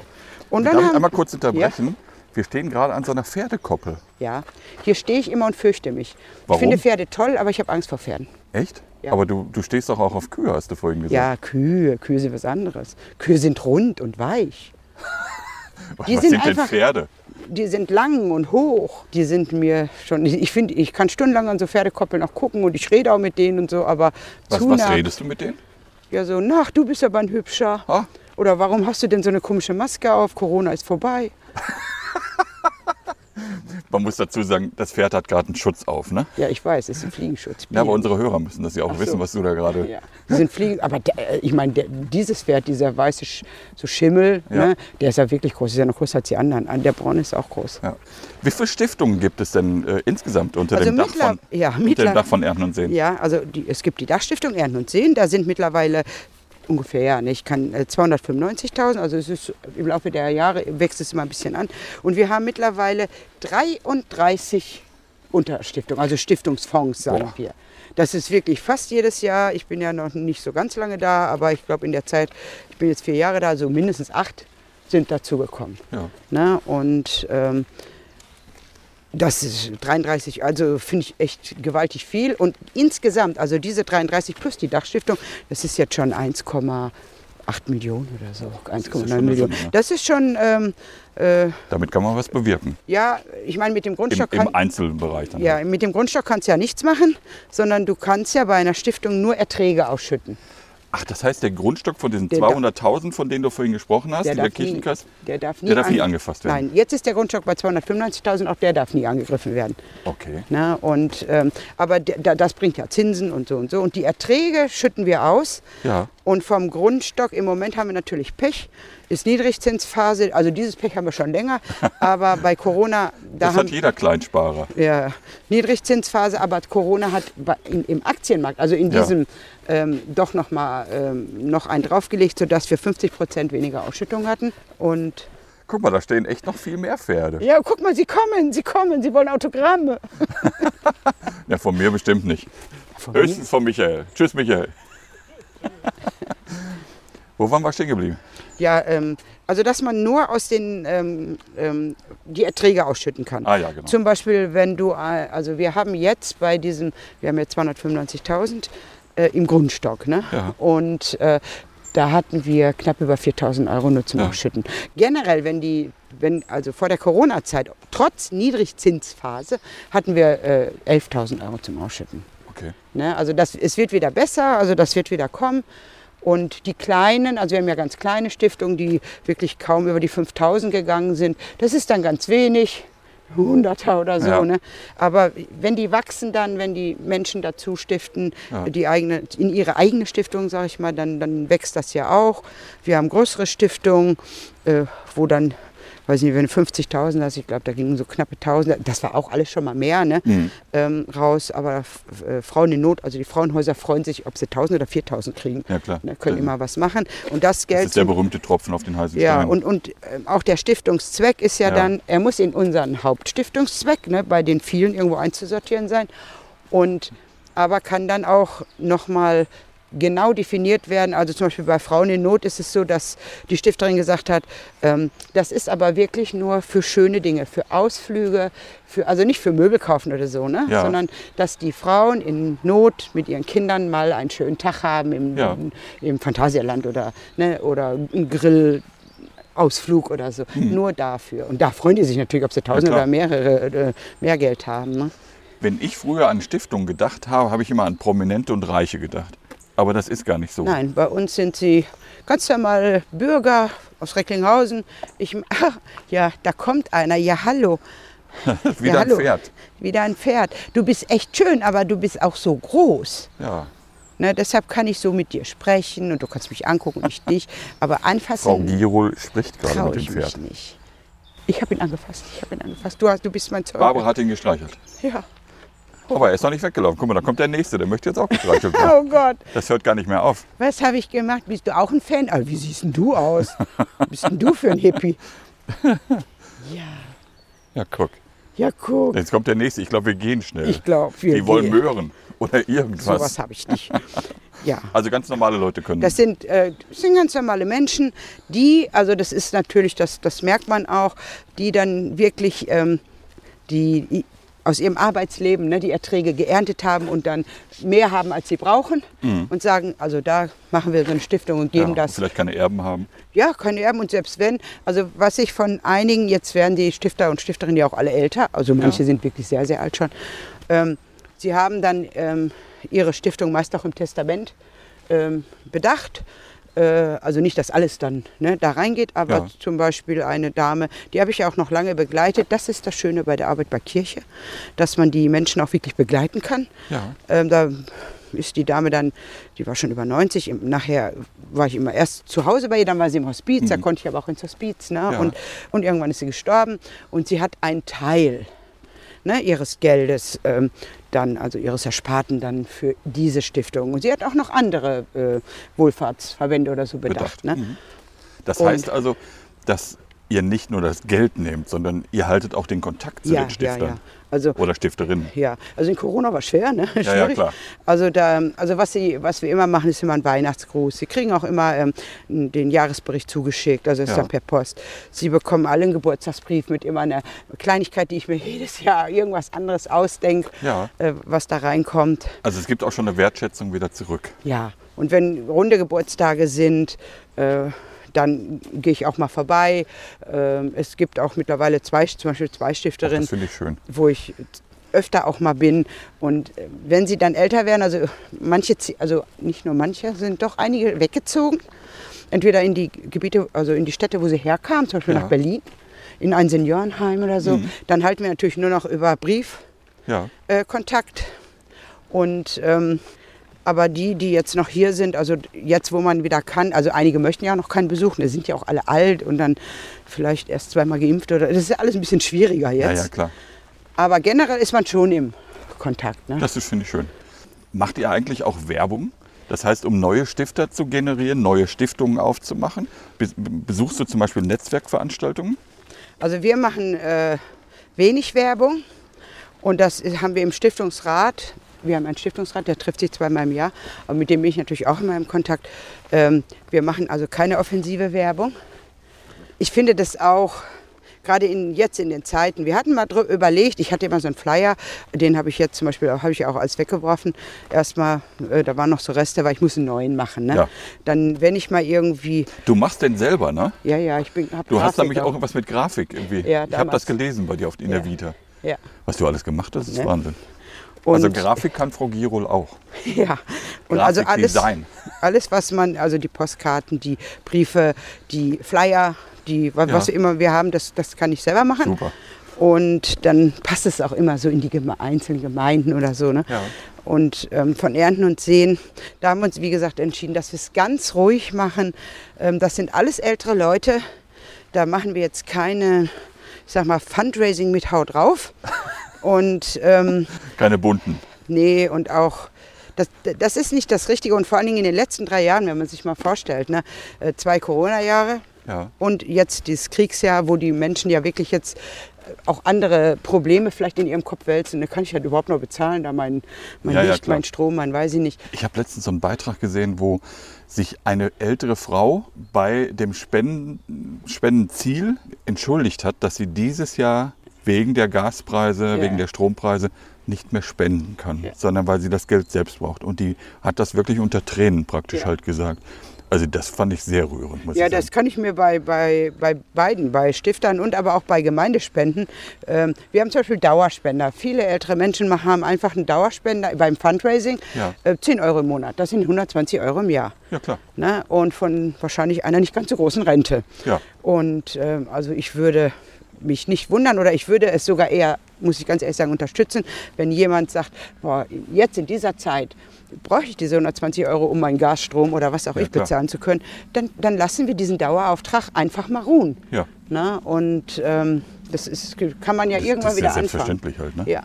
Und Darf dann ich haben, einmal kurz unterbrechen? Wir stehen gerade an so einer Pferdekoppel. ja, hier stehe ich immer und fürchte mich. Warum? Ich finde Pferde toll, aber ich habe Angst vor Pferden. Echt? Ja. Aber du, du stehst doch auch auf Kühe, hast du vorhin gesagt. Ja, Kühe, Kühe sind was anderes. Kühe sind rund und weich. Was die sind, sind denn einfach- Pferde? Die sind lang und hoch. Die sind mir schon. Ich finde, ich kann stundenlang an so Pferdekoppeln auch gucken und ich rede auch mit denen und so, aber Was, zu was nah. redest du mit denen? Ja, so, nach, du bist aber ein hübscher. Ah. Oder warum hast du denn so eine komische Maske auf? Corona ist vorbei. Man muss dazu sagen, das Pferd hat gerade einen Schutz auf, ne? Ja, ich weiß, es ist ein Fliegenschutz. Ja, aber unsere Hörer müssen das ja auch so. wissen, was du da gerade. Ja, die sind Fliegen, aber der, äh, ich meine, dieses Pferd, dieser weiße Sch so Schimmel, Ja. ne, der ist ja wirklich groß, ist ja noch größer als die anderen. Ah, Der braune ist auch groß. Ja. Wie viele Stiftungen gibt es denn äh, insgesamt unter, Also dem Dach von, ja, unter dem Dach von Ernten und Seen? Ja, also die, es gibt die Dachstiftung Ernten und Seen, da sind mittlerweile ungefähr, ja, ne, ich kann äh, 295.000, also es ist im Laufe der Jahre wächst es immer ein bisschen an. Und wir haben mittlerweile 33 Unterstiftungen, also Stiftungsfonds, sagen Boah. wir. Das ist wirklich fast jedes Jahr. Ich bin ja noch nicht so ganz lange da, aber ich glaube in der Zeit, ich bin jetzt vier Jahre da, so mindestens acht sind dazugekommen. Ja. Ne? Und ähm, das ist 33, also finde ich echt gewaltig viel. Und insgesamt, also diese 33 plus die Dachstiftung, das ist jetzt schon 1,8 Millionen oder so. ja 1,9 schon eine Millionen. Summe, ne? Das ist schon, ähm, äh, Damit kann man was bewirken. ja, ich meine, mit dem Im, Grundstock kann, im Einzelbereich dann. ja, mit dem Grundstock kannst du ja nichts machen, sondern du kannst ja bei einer Stiftung nur Erträge ausschütten. Ach, das heißt, der Grundstock von diesen Der darf- 200.000, von denen du vorhin gesprochen hast, Der nie, Kirchenkreis, der darf nie, der darf nie an- angefasst werden. Nein, jetzt ist der Grundstock bei 295.000, auch der darf nie angegriffen werden. Okay. Na, und, ähm, aber der, da- das bringt ja Zinsen und so und so. Und die Erträge schütten wir aus. Ja. Und vom Grundstock, im Moment haben wir natürlich Pech, ist Niedrigzinsphase. Also dieses Pech haben wir schon länger. Aber bei Corona, da Das haben hat jeder Kleinsparer. ja, Niedrigzinsphase, aber Corona hat in, im Aktienmarkt, also in Ja. diesem, ähm, doch noch mal ähm, noch einen draufgelegt, sodass wir 50 Prozent weniger Ausschüttung hatten. Und Guck mal, da stehen echt noch viel mehr Pferde. ja, guck mal, sie kommen, sie kommen, sie wollen Autogramme. Ja, von mir bestimmt nicht. Von Höchstens von Michael. Tschüss, Michael. Wo waren wir stehen geblieben? Ja, ähm, also dass man nur aus den ähm, ähm, die Erträge ausschütten kann. Ah ja, genau. Zum Beispiel, wenn du, äh, also wir haben jetzt bei diesem, wir haben jetzt 295.000 äh, im Grundstock, ne? Ja. Und äh, da hatten wir knapp über 4.000 Euro nur zum Ja. Ausschütten. Generell, wenn die, wenn also vor der Corona-Zeit trotz Niedrigzinsphase hatten wir äh, 11.000 Euro zum Ausschütten. Okay. Ne? Also das, es wird wieder besser, also das wird wieder kommen. Und die kleinen, also wir haben ja ganz kleine Stiftungen, die wirklich kaum über die 5000 gegangen sind. Das ist dann ganz wenig, Hunderter oder so. Ja. Ne? Aber wenn die wachsen dann, wenn die Menschen dazu stiften, Ja. die eigene, in ihre eigene Stiftung, sage ich mal, dann, dann wächst das ja auch. Wir haben größere Stiftungen, äh, wo dann, weiß nicht, wenn du 50.000 hast, ich glaube, da gingen so knappe 1000, das war auch alles schon mal mehr, ne? Mhm. ähm, raus. Aber äh, Frauen in Not, also die Frauenhäuser freuen sich, ob sie 1000 oder 4000 kriegen. Ja, klar. Ne, können Ja. immer was machen. Und das Das Geld. ist der berühmte Tropfen auf den heißen ja, Stein. und, und ähm, auch der Stiftungszweck ist ja, Ja. dann, er muss in unseren Hauptstiftungszweck, ne, bei den vielen irgendwo einzusortieren sein. Und aber kann dann auch nochmal genau definiert werden. Also zum Beispiel bei Frauen in Not ist es so, dass die Stifterin gesagt hat, ähm, das ist aber wirklich nur für schöne Dinge, für Ausflüge, für, also nicht für Möbel kaufen oder so, ne? Ja. sondern dass die Frauen in Not mit ihren Kindern mal einen schönen Tag haben im, Ja. im Phantasialand oder, ne, oder einen Grill. Ausflug oder so, nur dafür. Und da freuen die sich natürlich, ob sie tausend Hm. klar. oder mehrere äh, mehr Geld haben. Ne? Wenn ich früher an Stiftungen gedacht habe, habe ich immer an Prominente und Reiche gedacht. Aber das ist gar nicht so. Nein, bei uns sind sie ganz normal Bürger aus Recklinghausen. Ich, ach, ja, da kommt einer. Ja, hallo. Wieder ja, ein hallo. Pferd. Wieder ein Pferd. Du bist echt schön, aber du bist auch so groß. Ja. Ne, deshalb kann ich so mit dir sprechen und du kannst mich angucken, ich dich. Aber Frau anfassen Girol spricht gerade mit dem ich Pferd. mich nicht. Ich habe ihn angefasst. Ich habe ihn angefasst. Du, hast, du bist mein Zeuge. Barbara hat ihn gestreichelt. Ja. Aber er ist noch nicht weggelaufen. Guck mal, da kommt der Nächste. Der möchte jetzt auch gestreichelt werden. Oh Gott. Das hört gar nicht mehr auf. Was habe ich gemacht? Bist du auch ein Fan? Also, wie siehst denn du aus? Was bist denn du für ein Hippie? Ja, Ja, guck. ja, guck. Jetzt kommt der Nächste. Ich glaube, wir gehen schnell. Ich glaube, wir Die wollen gehen. Möhren oder irgendwas. Sowas habe ich nicht. Ja. Also ganz normale Leute können. Das sind, äh, das sind ganz normale Menschen, die, also das ist natürlich, das, das merkt man auch, die dann wirklich ähm, die, aus ihrem Arbeitsleben ne, die Erträge geerntet haben und dann mehr haben, als sie brauchen und sagen, also da machen wir so eine Stiftung und geben Mhm. ja, das. Vielleicht keine Erben haben. Ja, keine Erben und selbst wenn, also was ich von einigen, jetzt werden die Stifter und Stifterinnen ja auch alle älter, also manche sind wirklich sehr, sehr alt schon, ähm, sie haben dann ähm, ihre Stiftung meist auch im Testament ähm, bedacht. Äh, also nicht, dass alles dann ne, da reingeht, aber Ja. zum Beispiel eine Dame, die habe ich ja auch noch lange begleitet. Das ist das Schöne bei der Arbeit bei Kirche, dass man die Menschen auch wirklich begleiten kann. Ja. Ähm, da ist die Dame dann, die war schon über 90, im- nachher war ich immer erst zu Hause bei ihr, dann war sie im Hospiz, da konnte ich aber auch ins Hospiz. Ne? Mhm. Ja. Und, und irgendwann ist sie gestorben und sie hat einen Teil ne, ihres Geldes ähm, dann, also ihres Ersparten dann für diese Stiftung. Und sie hat auch noch andere äh, Wohlfahrtsverbände oder so bedacht. Bedacht. Ne? Mhm. Das Und- heißt also, dass ihr nicht nur das Geld nehmt, sondern ihr haltet auch den Kontakt zu Ja, den ja, Stiftern ja. Also oder Stifterinnen. Ja, also in Corona war schwer, ne? ja, Schwierig. klar. Also, da, also was, sie, was wir immer machen, ist immer ein Weihnachtsgruß. Sie kriegen auch immer ähm, den Jahresbericht zugeschickt, also ist Ja. dann per Post. Sie bekommen alle einen Geburtstagsbrief mit immer einer Kleinigkeit, die ich mir jedes Jahr irgendwas anderes ausdenke, Ja. äh, was da reinkommt. Also es gibt auch schon eine Wertschätzung wieder zurück. Ja, und wenn runde Geburtstage sind, äh, dann gehe ich auch mal vorbei. Ähm, es gibt auch mittlerweile zwei, zum Beispiel zwei Stifterinnen, ich wo ich öfter auch mal bin. Und äh, wenn sie dann älter werden, also manche, also nicht nur manche, sind doch einige weggezogen. Entweder in die Gebiete, also in die Städte, wo sie herkamen, zum Beispiel Ja. nach Berlin, in ein Seniorenheim oder so. Mhm. Dann halten wir natürlich nur noch über Brief Ja. äh, Kontakt. Und ähm, aber die, die jetzt noch hier sind, also jetzt, wo man wieder kann, also einige möchten ja noch keinen besuchen, die sind ja auch alle alt und dann vielleicht erst zweimal geimpft oder das ist ja alles ein bisschen schwieriger ja, jetzt. ja, klar. Aber generell ist man schon im Kontakt. Ne? Das ist, finde ich schön. Macht ihr eigentlich auch Werbung? Das heißt, um neue Stifter zu generieren, neue Stiftungen aufzumachen? Be besuchst du zum Beispiel Netzwerkveranstaltungen? Also wir machen äh, wenig Werbung und das haben wir im Stiftungsrat. Wir haben einen Stiftungsrat, der trifft sich zweimal im Jahr, aber mit dem bin ich natürlich auch immer im Kontakt. Ähm, wir machen also keine offensive Werbung. Ich finde das auch, gerade in, jetzt in den Zeiten, wir hatten mal überlegt, ich hatte immer so einen Flyer, den habe ich jetzt zum Beispiel, habe ich auch als weggeworfen. Erstmal, äh, da waren noch so Reste, weil ich muss einen neuen machen. Ne? Ja. Dann, wenn ich mal irgendwie, Du machst den selber, ne? ja, ja, ich bin, habe Du hast nämlich auch was mit Grafik irgendwie. Ja, ich habe das gelesen bei dir auf, in der Ja. Vita. Ja. Was du alles gemacht hast, ist Ne? Wahnsinn. Und, also Grafik kann Frau Girol auch. Ja, und also alles, Grafikdesign. alles, was man, also die Postkarten, die Briefe, die Flyer, die, wa- Ja. was immer wir haben, das, das kann ich selber machen. Super. Und dann passt es auch immer so in die Geme einzelnen Gemeinden oder so. Ne? Ja. Und ähm, von Ernten und Sehen, da haben wir uns, wie gesagt, entschieden, dass wir es ganz ruhig machen. Ähm, das sind alles ältere Leute. Da machen wir jetzt keine, ich sag mal, Fundraising mit Haut drauf. Und ähm, Keine bunten. Nee, und auch, das, das ist nicht das Richtige. Und vor allen Dingen in den letzten drei Jahren, wenn man sich mal vorstellt, ne, äh, zwei Corona-Jahre Ja. und jetzt dieses Kriegsjahr, wo die Menschen ja wirklich jetzt äh, auch andere Probleme vielleicht in ihrem Kopf wälzen. Da kann ich halt überhaupt noch bezahlen, da mein, mein Ja, ja, Licht, klar. mein Strom, mein weiß ich nicht. Ich habe letztens so einen Beitrag gesehen, wo sich eine ältere Frau bei dem Spenden, Spendenziel entschuldigt hat, dass sie dieses Jahr wegen der Gaspreise, Ja. wegen der Strompreise nicht mehr spenden kann, Ja. sondern weil sie das Geld selbst braucht. Und die hat das wirklich unter Tränen praktisch Ja. halt gesagt. Also das fand ich sehr rührend, muss Ja, ich sagen. das kann ich mir bei, bei, bei beiden, bei Stiftern und aber auch bei Gemeindespenden. Ähm, wir haben zum Beispiel Dauerspender. Viele ältere Menschen machen, haben einfach einen Dauerspender beim Fundraising. Ja. Äh, 10 Euro im Monat. Das sind 120 Euro im Jahr. Ja, klar. Ne? Und von wahrscheinlich einer nicht ganz so großen Rente. Ja. Und ähm, also ich würde mich nicht wundern oder ich würde es sogar eher, muss ich ganz ehrlich sagen, unterstützen, wenn jemand sagt, boah, jetzt in dieser Zeit bräuchte ich diese 120 Euro, um meinen Gasstrom oder was auch Ja, ich klar. bezahlen zu können, dann, dann lassen wir diesen Dauerauftrag einfach mal ruhen. Ja. Na? Und ähm, das ist, kann man ja irgendwann das ist wieder ja anfangen. selbstverständlich halt, ne? Ja.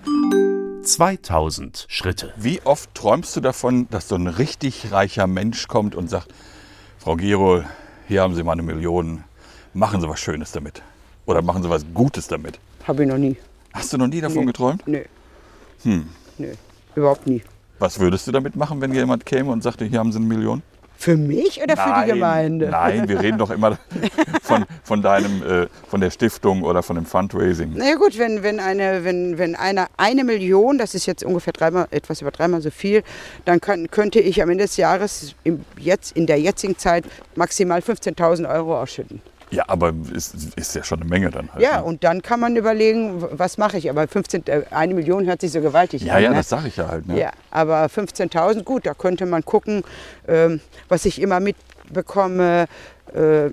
2000 Schritte. Wie oft träumst du davon, dass so ein richtig reicher Mensch kommt und sagt, Frau Gero, hier haben Sie mal eine Million, machen Sie was Schönes damit. Oder machen Sie was Gutes damit. Habe ich noch nie. Hast du noch nie davon Nee. geträumt? Nö. Hm. Nö. Überhaupt nie. Was würdest du damit machen, wenn jemand käme und sagte, hier haben Sie eine Million? Für mich oder für die Gemeinde? Nein, wir reden doch immer von, von, deinem, äh, von der Stiftung oder von dem Fundraising. Na ja gut, wenn, wenn, eine, wenn, wenn einer eine Million, das ist jetzt ungefähr dreimal, etwas über dreimal so viel, dann kann, könnte ich am Ende des Jahres im, jetzt, in der jetzigen Zeit maximal 15.000 Euro ausschütten. Ja, aber ist, ist ja schon eine Menge dann halt. Ja, ne? und dann kann man überlegen, was mache ich. Aber 15, äh, eine Million hört sich so gewaltig ja, an. ja, ne? das sage ich ja halt. Ne? Ja, aber 15.000, gut, da könnte man gucken. Ähm, was ich immer mitbekomme,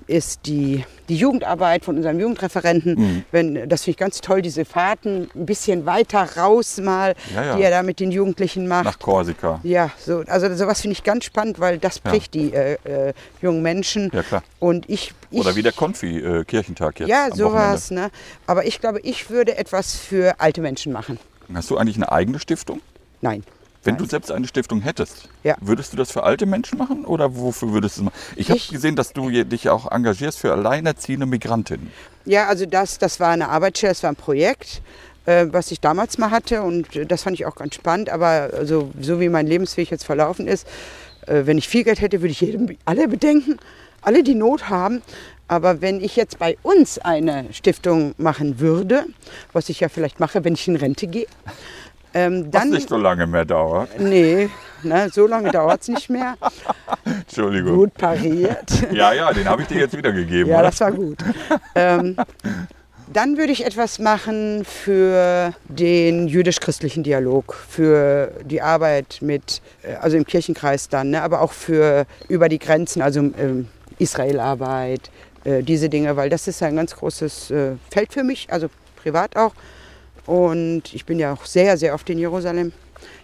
ist die, die Jugendarbeit von unserem Jugendreferenten. Mhm. Wenn, das finde ich ganz toll, diese Fahrten ein bisschen weiter raus mal, Ja, ja. die er da mit den Jugendlichen macht. Nach Korsika. Ja, so, also sowas finde ich ganz spannend, weil das Ja. bricht die äh, äh, jungen Menschen. Ja, klar. Und ich, ich Oder wie der Konfi äh, jetzt. Ja, sowas. Ne? Aber ich glaube, ich würde etwas für alte Menschen machen. Hast du eigentlich eine eigene Stiftung? Nein. Wenn Nein. du selbst eine Stiftung hättest, Ja. würdest du das für alte Menschen machen oder wofür würdest du es machen? Ich habe Ich- gesehen, dass du dich auch engagierst für alleinerziehende Migrantinnen. Ja, also das, das war eine Arbeitsstelle, das war ein Projekt, äh, was ich damals mal hatte und das fand ich auch ganz spannend. Aber also, so wie mein Lebensweg jetzt verlaufen ist, äh, wenn ich viel Geld hätte, würde ich jedem, alle bedenken, alle die Not haben. Aber wenn ich jetzt bei uns eine Stiftung machen würde, was ich ja vielleicht mache, wenn ich in Rente gehe, ähm, Was dann... nicht so lange mehr dauert. Nee, ne, so lange dauert es nicht mehr. Entschuldigung. Gut pariert. Ja, ja, den habe ich dir jetzt wiedergegeben. Ja, oder? das war gut. ähm, dann würde ich etwas machen für den jüdisch-christlichen Dialog, für die Arbeit mit, äh, also im Kirchenkreis dann, ne, aber auch für über die Grenzen, also ähm, Israelarbeit, äh, diese Dinge, weil das ist ein ganz großes äh, Feld für mich, also privat auch. Und ich bin ja auch sehr, sehr oft in Jerusalem.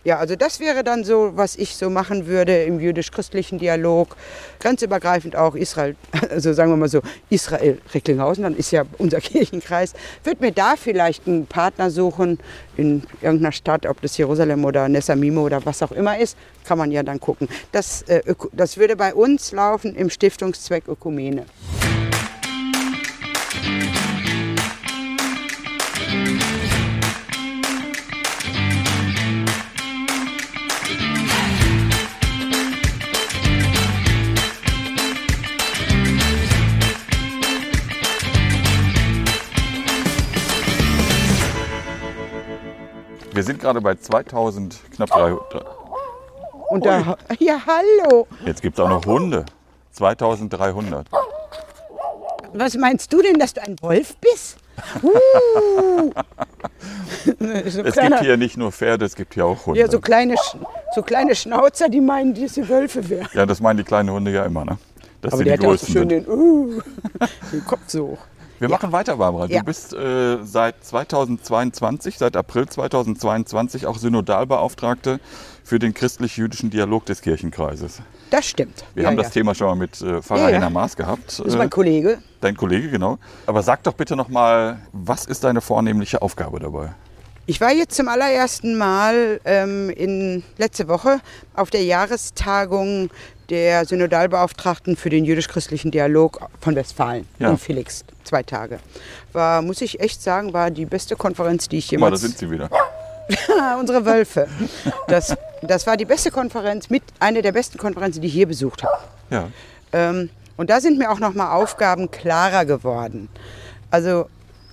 Ja, also das wäre dann so, was ich so machen würde im jüdisch-christlichen Dialog. Grenzübergreifend auch Israel, also sagen wir mal so, Israel-Recklinghausen, dann ist ja unser Kirchenkreis. Würde mir da vielleicht einen Partner suchen in irgendeiner Stadt, ob das Jerusalem oder Nessamimo oder was auch immer ist, kann man ja dann gucken. Das, äh, das würde bei uns laufen im Stiftungszweck Ökumene. Wir sind gerade bei 2000, knapp 300. Und da, ja, hallo. Jetzt gibt es auch noch Hunde. 2300. Was meinst du denn, dass du ein Wolf bist? Uh. so, Es kleiner, gibt hier nicht nur Pferde, es gibt hier auch Hunde. ja, so, kleine, so kleine Schnauzer, die meinen, diese Wölfe wären. Ja, das meinen die kleinen Hunde ja immer, ne? Dass Aber der die hat auch so schön sind. den, uh, den Kopf so hoch. Wir machen weiter, Barbara. Ja. Du bist äh, seit 2022, seit April 2022 auch Synodalbeauftragte für den christlich-jüdischen Dialog des Kirchenkreises. Das stimmt. Wir ja, haben ja. das Thema schon mal mit äh, Pfarrer Ja, ja. Henner Maas gehabt. Das ist mein Äh, Kollege. dein Kollege, genau. Aber sag doch bitte nochmal, was ist deine vornehmliche Aufgabe dabei? Ich war jetzt zum allerersten Mal ähm, in letzte Woche auf der Jahrestagung der Synodalbeauftragten für den jüdisch-christlichen Dialog von Westfalen Ja. in Felix. Zwei Tage. War, muss ich echt sagen, war die beste Konferenz, die ich Guck mal, da jemals sind sie wieder. unsere Wölfe. Das, das war die beste Konferenz, mit eine der besten Konferenzen, die ich je besucht habe. Ja. Ähm, und da sind mir auch nochmal Aufgaben klarer geworden. Also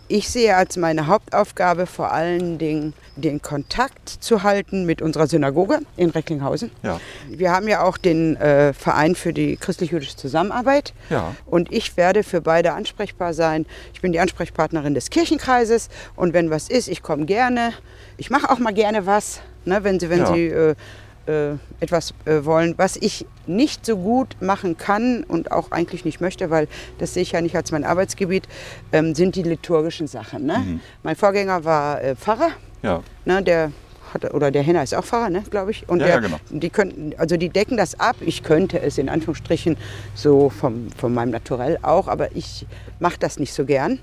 ich sehe als meine Hauptaufgabe vor allen Dingen den Kontakt zu halten mit unserer Synagoge in Recklinghausen. Ja. Wir haben ja auch den äh, Verein für die christlich-jüdische Zusammenarbeit. Ja. Und ich werde für beide ansprechbar sein. Ich bin die Ansprechpartnerin des Kirchenkreises. Und wenn was ist, ich komme gerne. Ich mache auch mal gerne was, ne, wenn Sie, wenn Ja. Sie äh, äh, etwas äh, wollen, was ich nicht so gut machen kann und auch eigentlich nicht möchte, weil das sehe ich ja nicht als mein Arbeitsgebiet, ähm, sind die liturgischen Sachen. Ne? Mhm. Mein Vorgänger war äh, Pfarrer, Ja. ne, der hat, oder der Henner ist auch Pfarrer, ne, glaube ich. Und Ja, der, ja, genau. die könnten, also die decken das ab. Ich könnte es in Anführungsstrichen so vom, von meinem Naturell auch, aber ich mache das nicht so gern.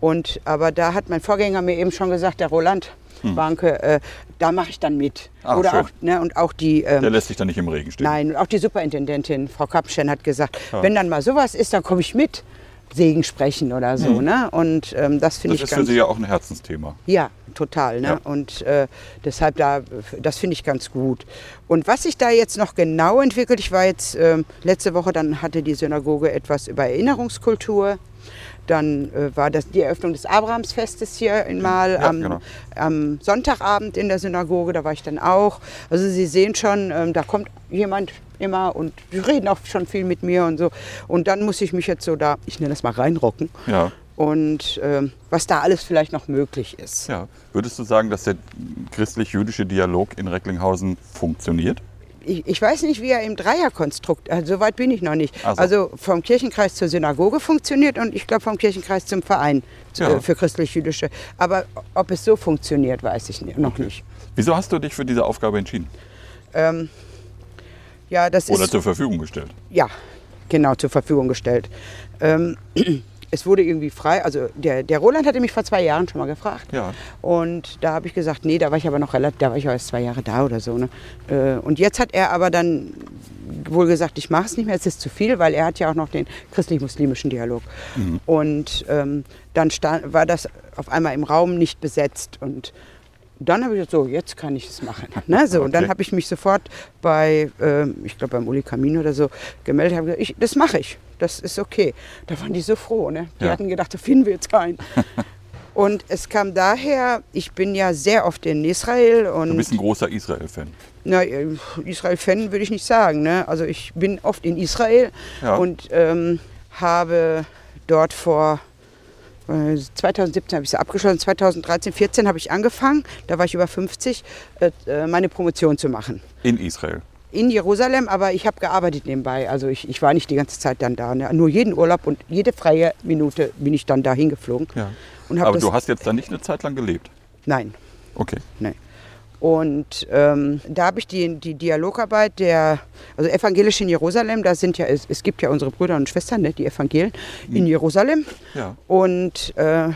Und aber da hat mein Vorgänger mir eben schon gesagt, der Roland Banke, äh, da mache ich dann mit. Hm. Ah, Oder schön. auch, ne, und auch die ähm, Der lässt sich dann nicht im Regen stehen. Nein, und auch die Superintendentin, Frau Kapschen, hat gesagt, Ja. wenn dann mal sowas ist, dann komme ich mit. Segen sprechen oder so. Ne? Und ähm, das finde Hm. Das ich ist ganz für Sie ja auch ein Herzensthema. ja, total. Ne? Ja. Und äh, deshalb da, das finde ich ganz gut. Und was sich da jetzt noch genau entwickelt, ich war jetzt ähm, letzte Woche, dann hatte die Synagoge etwas über Erinnerungskultur. Dann äh, war das die Eröffnung des Abrahamsfestes hier in Mal Ja, am, genau. am Sonntagabend in der Synagoge, da war ich dann auch. Also Sie sehen schon, ähm, da kommt jemand immer und die reden auch schon viel mit mir und so. Und dann muss ich mich jetzt so da, ich nenne das mal reinrocken. Ja. Und ähm, was da alles vielleicht noch möglich ist. ja. Würdest du sagen, dass der christlich-jüdische Dialog in Recklinghausen funktioniert? ich, ich weiß nicht, wie er im Dreierkonstrukt, also so weit bin ich noch nicht. So. Also vom Kirchenkreis zur Synagoge funktioniert und ich glaube vom Kirchenkreis zum Verein Ja. äh, für christlich-jüdische. Aber ob es so funktioniert, weiß ich noch nicht. Wieso hast du dich für diese Aufgabe entschieden? Ähm, ja, das Oder ist zur Verfügung gestellt? ja genau zur Verfügung gestellt. Ähm, es wurde irgendwie frei. Also der, der Roland hatte mich vor zwei Jahren schon mal gefragt. Ja. Und da habe ich gesagt, nee, da war ich aber noch relativ, da war ich ja erst zwei Jahre da oder so. Ne? Äh, Und jetzt hat er aber dann wohl gesagt, ich mache es nicht mehr, es ist zu viel, weil er hat ja auch noch den christlich-muslimischen Dialog. Und ähm, dann stand, war das auf einmal im Raum nicht besetzt und dann habe ich gesagt, so, jetzt kann ich es machen. Ne? So, Und dann Okay. habe ich mich sofort bei, ähm, ich glaube beim Uli Kamin oder so, gemeldet, habe gesagt, ich, das mache ich, das ist okay. Da waren die so froh, ne? die Ja. hatten gedacht, da finden wir jetzt keinen. Und es kam daher, ich bin ja sehr oft in Israel und Du bist ein großer Israel-Fan. na, äh, Israel-Fan würde ich nicht sagen. Ne? Also ich bin oft in Israel Ja. und ähm, habe dort vor äh, 2017 habe ich es abgeschlossen, 2013, 14 habe ich angefangen, da war ich über 50, äh, äh, meine Promotion zu machen. In Israel. In Jerusalem, aber ich habe gearbeitet nebenbei. Also ich, ich war nicht die ganze Zeit dann da. Ne? Nur jeden Urlaub und jede freie Minute bin ich dann da hingeflogen. Ja. Aber du hast jetzt da nicht eine Zeit lang gelebt. Nein, Okay. Nee. Und ähm, da habe ich die, die Dialogarbeit der, also evangelisch in Jerusalem, da sind ja, es, es gibt ja unsere Brüder und Schwestern, ne, die Evangelien in Jerusalem. Ja. Und äh,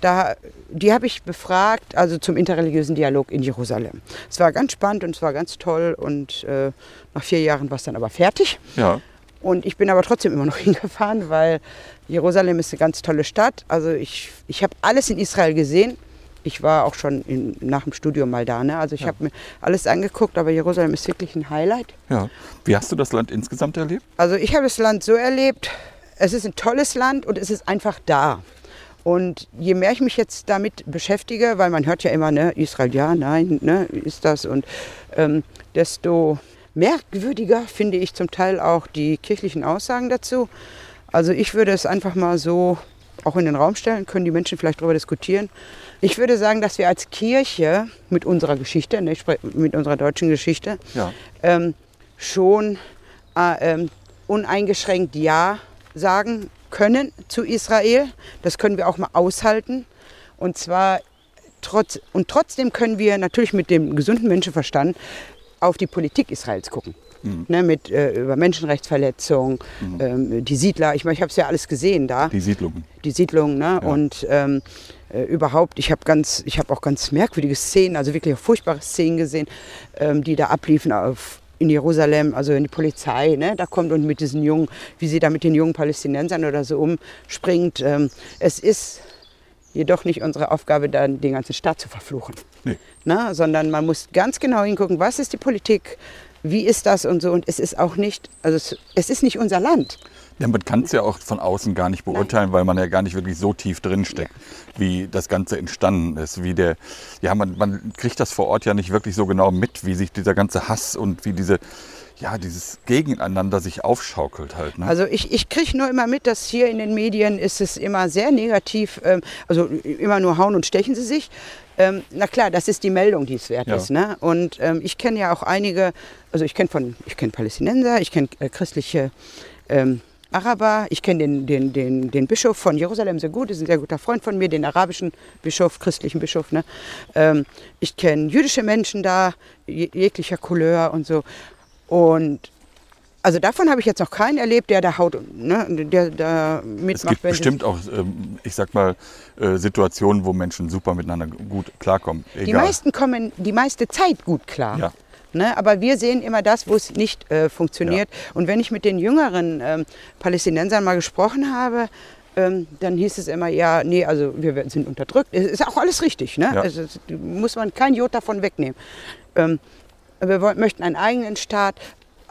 da, die habe ich befragt, also zum interreligiösen Dialog in Jerusalem. Es war ganz spannend und es war ganz toll und äh, nach vier Jahren war es dann aber fertig. Ja. Und ich bin aber trotzdem immer noch hingefahren, weil Jerusalem ist eine ganz tolle Stadt. Also ich, ich habe alles in Israel gesehen. Ich war auch schon in, nach dem Studium mal da. Ne? Also ich habe mir alles angeguckt, aber Jerusalem ist wirklich ein Highlight. Ja. Wie hast du das Land insgesamt erlebt? Also ich habe das Land so erlebt, es ist ein tolles Land und es ist einfach da. Und je mehr ich mich jetzt damit beschäftige, weil man hört ja immer, ne, Israel ja, nein, ne, ist das und ähm, desto merkwürdiger finde ich zum Teil auch die kirchlichen Aussagen dazu. Also ich würde es einfach mal so auch in den Raum stellen, können die Menschen vielleicht darüber diskutieren. Ich würde sagen, dass wir als Kirche mit unserer Geschichte, ne, mit unserer deutschen Geschichte, Ja. ähm, schon äh, ähm, uneingeschränkt Ja sagen können zu Israel. Das können wir auch mal aushalten. Und zwar trotz, und trotzdem können wir natürlich mit dem gesunden Menschenverstand auf die Politik Israels gucken. Ne, mit äh, über Menschenrechtsverletzungen, ähm, die Siedler, ich, meine, ich habe es ja alles gesehen da Die Siedlungen. die Siedlung, ne? Ja. Und ähm, äh, überhaupt, ich habe ganz, ich habe auch ganz merkwürdige Szenen, also wirklich auch furchtbare Szenen gesehen, ähm, die da abliefen auf in Jerusalem, also wenn die Polizei, ne, da kommt und mit diesen jungen, wie sie da mit den jungen Palästinensern oder so umspringt. Ähm, es ist jedoch nicht unsere Aufgabe, dann den ganzen Staat zu verfluchen. Nee. Ne? Sondern man muss ganz genau hingucken, was ist die Politik, wie ist das und so. Und es ist auch nicht, also es, es ist nicht unser Land. Ja, man kann es ja auch von außen gar nicht beurteilen, weil man ja gar nicht wirklich so tief drin steckt, wie das Ganze entstanden ist. Wie der, ja, man, man kriegt das vor Ort ja nicht wirklich so genau mit, wie sich dieser ganze Hass und wie diese, ja, dieses Gegeneinander sich aufschaukelt halt. Ne? Also ich, ich kriege nur immer mit, dass hier in den Medien ist es immer sehr negativ, ähm, also immer nur hauen und stechen sie sich. Ähm, na klar, das ist die Meldung, die es wert Ja. ist. Ne? Und ähm, ich kenne ja auch einige, also ich kenne von, ich kenne Palästinenser, ich kenne äh, christliche ähm, Araber, ich kenne den, den, den, den Bischof von Jerusalem sehr gut, ist ein sehr guter Freund von mir, den arabischen Bischof, christlichen Bischof. Ne? Ähm, ich kenne jüdische Menschen da, je, jeglicher Couleur und so. Und also davon habe ich jetzt noch keinen erlebt, der da haut, ne, der da es mitmacht. gibt wenn sie- bestimmt auch, ähm, ich sag mal, äh, Situationen, wo Menschen super miteinander gut klarkommen. Egal. Die meisten kommen die meiste Zeit gut klar. Ja. Ne, aber wir sehen immer das, wo es nicht äh, funktioniert. Und wenn ich mit den jüngeren ähm, Palästinensern mal gesprochen habe, ähm, dann hieß es immer, ja, nee, also wir sind unterdrückt. Es ist auch alles richtig, ne? Ja. Ist, muss man kein Jod davon wegnehmen. Ähm, wir möchten einen eigenen Staat,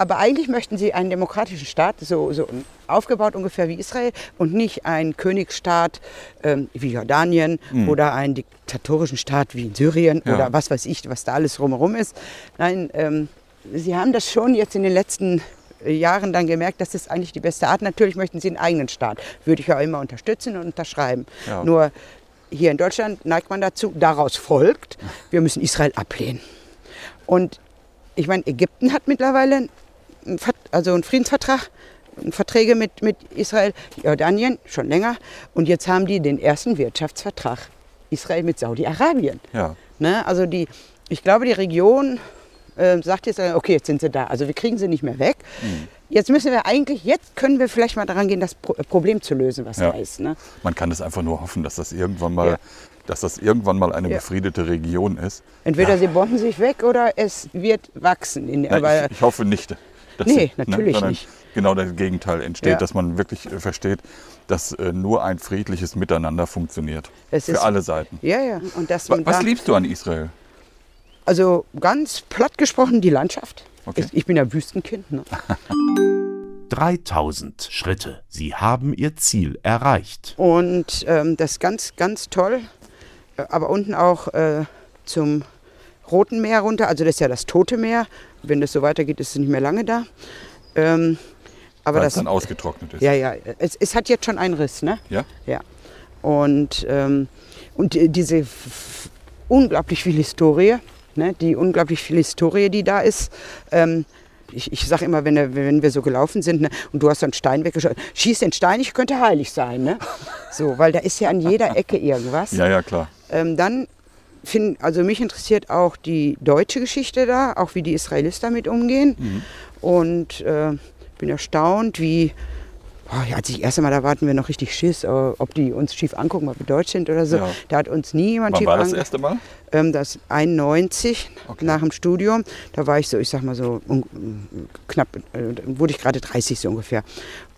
aber eigentlich möchten sie einen demokratischen Staat, so, so aufgebaut ungefähr wie Israel und nicht einen Königsstaat ähm, wie Jordanien oder einen diktatorischen Staat wie in Syrien Ja. oder was weiß ich, was da alles rumherum ist. Nein, ähm, sie haben das schon jetzt in den letzten äh, Jahren dann gemerkt, das ist eigentlich die beste Art. Natürlich möchten sie einen eigenen Staat. Würde ich auch immer unterstützen und unterschreiben. Ja. Nur hier in Deutschland neigt man dazu, daraus folgt, wir müssen Israel ablehnen. Und ich meine, Ägypten hat mittlerweile also einen Friedensvertrag, Verträge mit, mit Israel, Jordanien schon länger. Und jetzt haben die den ersten Wirtschaftsvertrag Israel mit Saudi-Arabien. Ja. Ne? Also die, ich glaube, die Region äh, sagt jetzt, äh, okay, jetzt sind sie da. Also wir kriegen sie nicht mehr weg. Mhm. Jetzt müssen wir eigentlich, jetzt können wir vielleicht mal daran gehen, das Pro Problem zu lösen, was Ja. da ist. Ne? Man kann es einfach nur hoffen, dass das irgendwann mal, Ja. dass das irgendwann mal eine Ja. befriedete Region ist. Entweder Ja. sie bomben sich weg oder es wird wachsen. In, Nein, ich, ich hoffe nicht. Dass Nee, sie- natürlich sondern nicht. Genau das Gegenteil entsteht, Ja. dass man wirklich äh, versteht, dass äh, nur ein friedliches Miteinander funktioniert. Es Für ist- alle Seiten. ja, ja. Und dass Was da, liebst du an Israel? also ganz platt gesprochen, die Landschaft. Okay. Ich bin ja Wüstenkind. Ne? 3000 Schritte. Sie haben Ihr Ziel erreicht. Und ähm, das ist ganz, ganz toll. Äh, Aber unten auch äh, zum Roten Meer runter. Also das ist ja das Tote Meer. Wenn das so weitergeht, ist es nicht mehr lange da. Ähm, aber Weil das es dann ausgetrocknet ist. Ja, ja. Es, es hat jetzt schon einen Riss, ne? Ja? Ja. Und, ähm, und die- diese unglaublich viel Historie, ne? die unglaublich viel Historie, die da ist. Ähm, ich ich sage immer, wenn, wenn wir so gelaufen sind ne, und du hast so einen Stein weggeschaut, schieß den Stein, ich könnte heilig sein. Ne? So, weil da ist ja an jeder Ecke irgendwas. Ja, ja, klar. Ähm, dann find, also mich interessiert auch die deutsche Geschichte da, auch wie die Israelis damit umgehen. Mhm. Und äh, bin erstaunt, wie, boah, als ich das erste Mal da warten wir noch richtig Schiss, äh, ob die uns schief angucken, weil wir deutsch sind oder so. Ja. Da hat uns nie jemand Wann schief war das angeguckt. erste Mal? Ähm, das 91 Okay. nach dem Studium. Da war ich so, ich sag mal so un, knapp, äh, da wurde ich gerade 30 so ungefähr.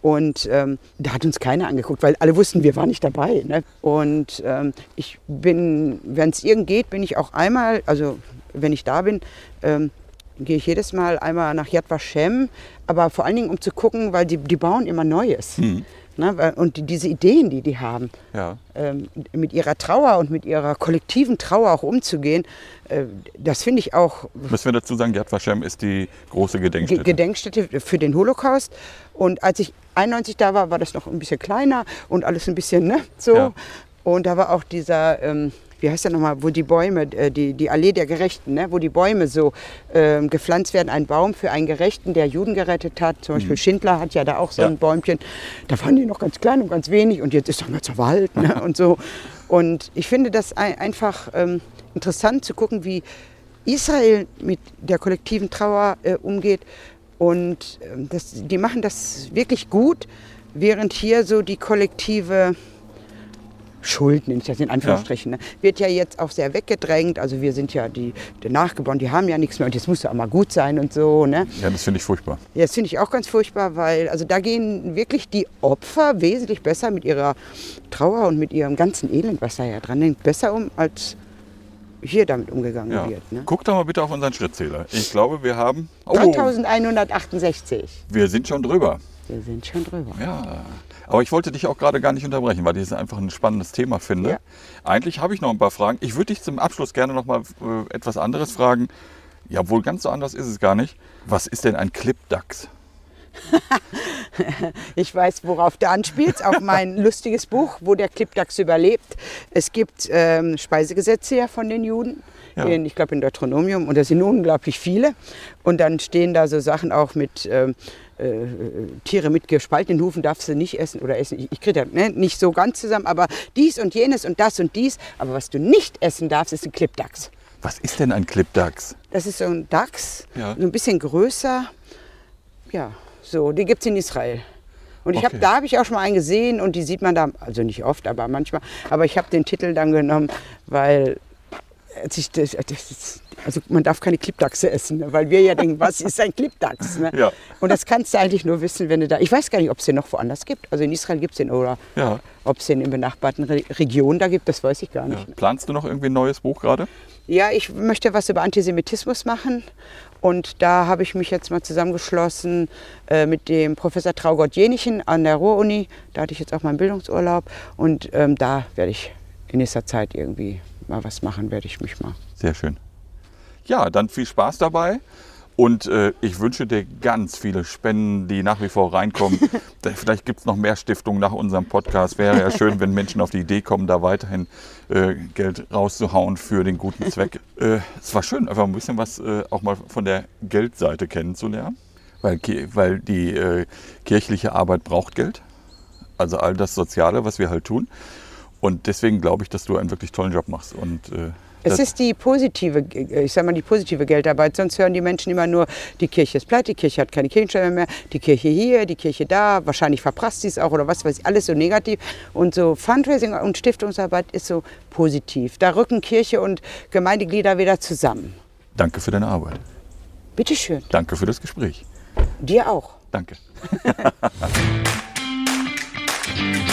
Und ähm, da hat uns keiner angeguckt, weil alle wussten, wir waren nicht dabei. Ne? Und ähm, ich bin, wenn es irgend geht, bin ich auch einmal, also wenn ich da bin, ähm, gehe ich jedes Mal einmal nach Yad Vashem, aber vor allen Dingen um zu gucken, weil die, die bauen immer Neues. Hm. Ne? Und die, diese Ideen, die die haben, Ja. ähm, mit ihrer Trauer und mit ihrer kollektiven Trauer auch umzugehen, äh, das finde ich auch Müssen wir dazu sagen, Yad Vashem ist die große Ge Gedenkstätte. Gedenkstätte für den Holocaust. Und als ich 91 da war, war das noch ein bisschen kleiner und alles ein bisschen ne, so. Ja. Und da war auch dieser, ähm, wie heißt der nochmal, wo die Bäume, äh, die, die Allee der Gerechten, ne, wo die Bäume so ähm, gepflanzt werden. Ein Baum für einen Gerechten, der Juden gerettet hat. Zum Beispiel Schindler hat ja da auch so Mhm. Ja. ein Bäumchen. Da waren die noch ganz klein und ganz wenig und jetzt ist doch mal zur Wald ne, und so. Und ich finde das ein, einfach ähm, interessant zu gucken, wie Israel mit der kollektiven Trauer äh, umgeht. Und ähm, das, die machen das wirklich gut, während hier so die kollektive Schuld, nenne ich das in Anführungsstrichen, ne, wird ja jetzt auch sehr weggedrängt. Also wir sind ja die, die Nachgeborenen, die haben ja nichts mehr und jetzt muss ja auch mal gut sein und so. Ne? Ja, das finde ich furchtbar. Ja, das finde ich auch ganz furchtbar, weil also da gehen wirklich die Opfer wesentlich besser mit ihrer Trauer und mit ihrem ganzen Elend, was da ja dran hängt, besser um, als hier damit umgegangen Ja. wird. Ne? Guck doch mal bitte auf unseren Schrittzähler. Ich glaube, wir haben. Oh, 3168. wir sind schon drüber. Wir sind schon drüber. Ja, aber ich wollte dich auch gerade gar nicht unterbrechen, weil ich es einfach ein spannendes Thema finde. Ja. Eigentlich habe ich noch ein paar Fragen. Ich würde dich zum Abschluss gerne noch mal äh, etwas anderes fragen. Ja, wohl ganz so anders ist es gar nicht. Was ist denn ein Clipdachs? Ich weiß, worauf du anspielst, auf mein lustiges Buch, wo der Klippdachs überlebt. Es gibt ähm, Speisegesetze ja von den Juden, Ja. in, ich glaube in Deuteronomium, und da sind unglaublich viele. Und dann stehen da so Sachen auch mit ähm, äh, Tiere mit gespaltenen Hufen darfst du nicht essen oder essen. Ich, ich kriege das ne, nicht so ganz zusammen, aber dies und jenes und das und dies. Aber was du nicht essen darfst, ist ein Klippdachs. Was ist denn ein Clipdachs? Das ist so ein Dachs, Ja. so ein bisschen größer. Ja, so, die gibt es in Israel. Und ich hab, Okay. da habe ich auch schon mal einen gesehen und die sieht man da, also nicht oft, aber manchmal. Aber ich habe den Titel dann genommen, weil also man darf keine Klippdachse essen, ne? weil wir ja denken, was ist ein Klippdachs? Ne? Ja. Und das kannst du eigentlich nur wissen, wenn du da. Ich weiß gar nicht, ob es den noch woanders gibt. Also in Israel gibt es den oder Ja. ob es den in benachbarten Re Regionen da gibt, das weiß ich gar Ja. nicht. Planst du noch irgendwie ein neues Buch gerade? Ja, ich möchte was über Antisemitismus machen. Und da habe ich mich jetzt mal zusammengeschlossen äh, mit dem Professor Traugott Jenichen an der Ruhr-Uni. Da hatte ich jetzt auch meinen Bildungsurlaub. Und ähm, da werde ich in nächster Zeit irgendwie mal was machen, werde ich mich mal. Sehr schön. Ja, dann viel Spaß dabei. Und äh, ich wünsche dir ganz viele Spenden, die nach wie vor reinkommen. Vielleicht gibt es noch mehr Stiftungen nach unserem Podcast. Wäre ja schön, wenn Menschen auf die Idee kommen, da weiterhin äh, Geld rauszuhauen für den guten Zweck. Äh, es war schön, einfach ein bisschen was äh, auch mal von der Geldseite kennenzulernen. Weil, weil die äh, kirchliche Arbeit braucht Geld. Also all das Soziale, was wir halt tun. Und deswegen glaube ich, dass du einen wirklich tollen Job machst. Und, äh, Es ist die positive, äh, ich sag mal, die positive Geldarbeit. Sonst hören die Menschen immer nur, die Kirche ist pleite, die Kirche hat keine Kirchensteuer mehr, die Kirche hier, die Kirche da, wahrscheinlich verprasst sie es auch oder was weiß ich, alles so negativ. Und so Fundraising und Stiftungsarbeit ist so positiv. Da rücken Kirche und Gemeindeglieder wieder zusammen. Danke für deine Arbeit. Bitteschön. Danke für das Gespräch. Dir auch. Danke.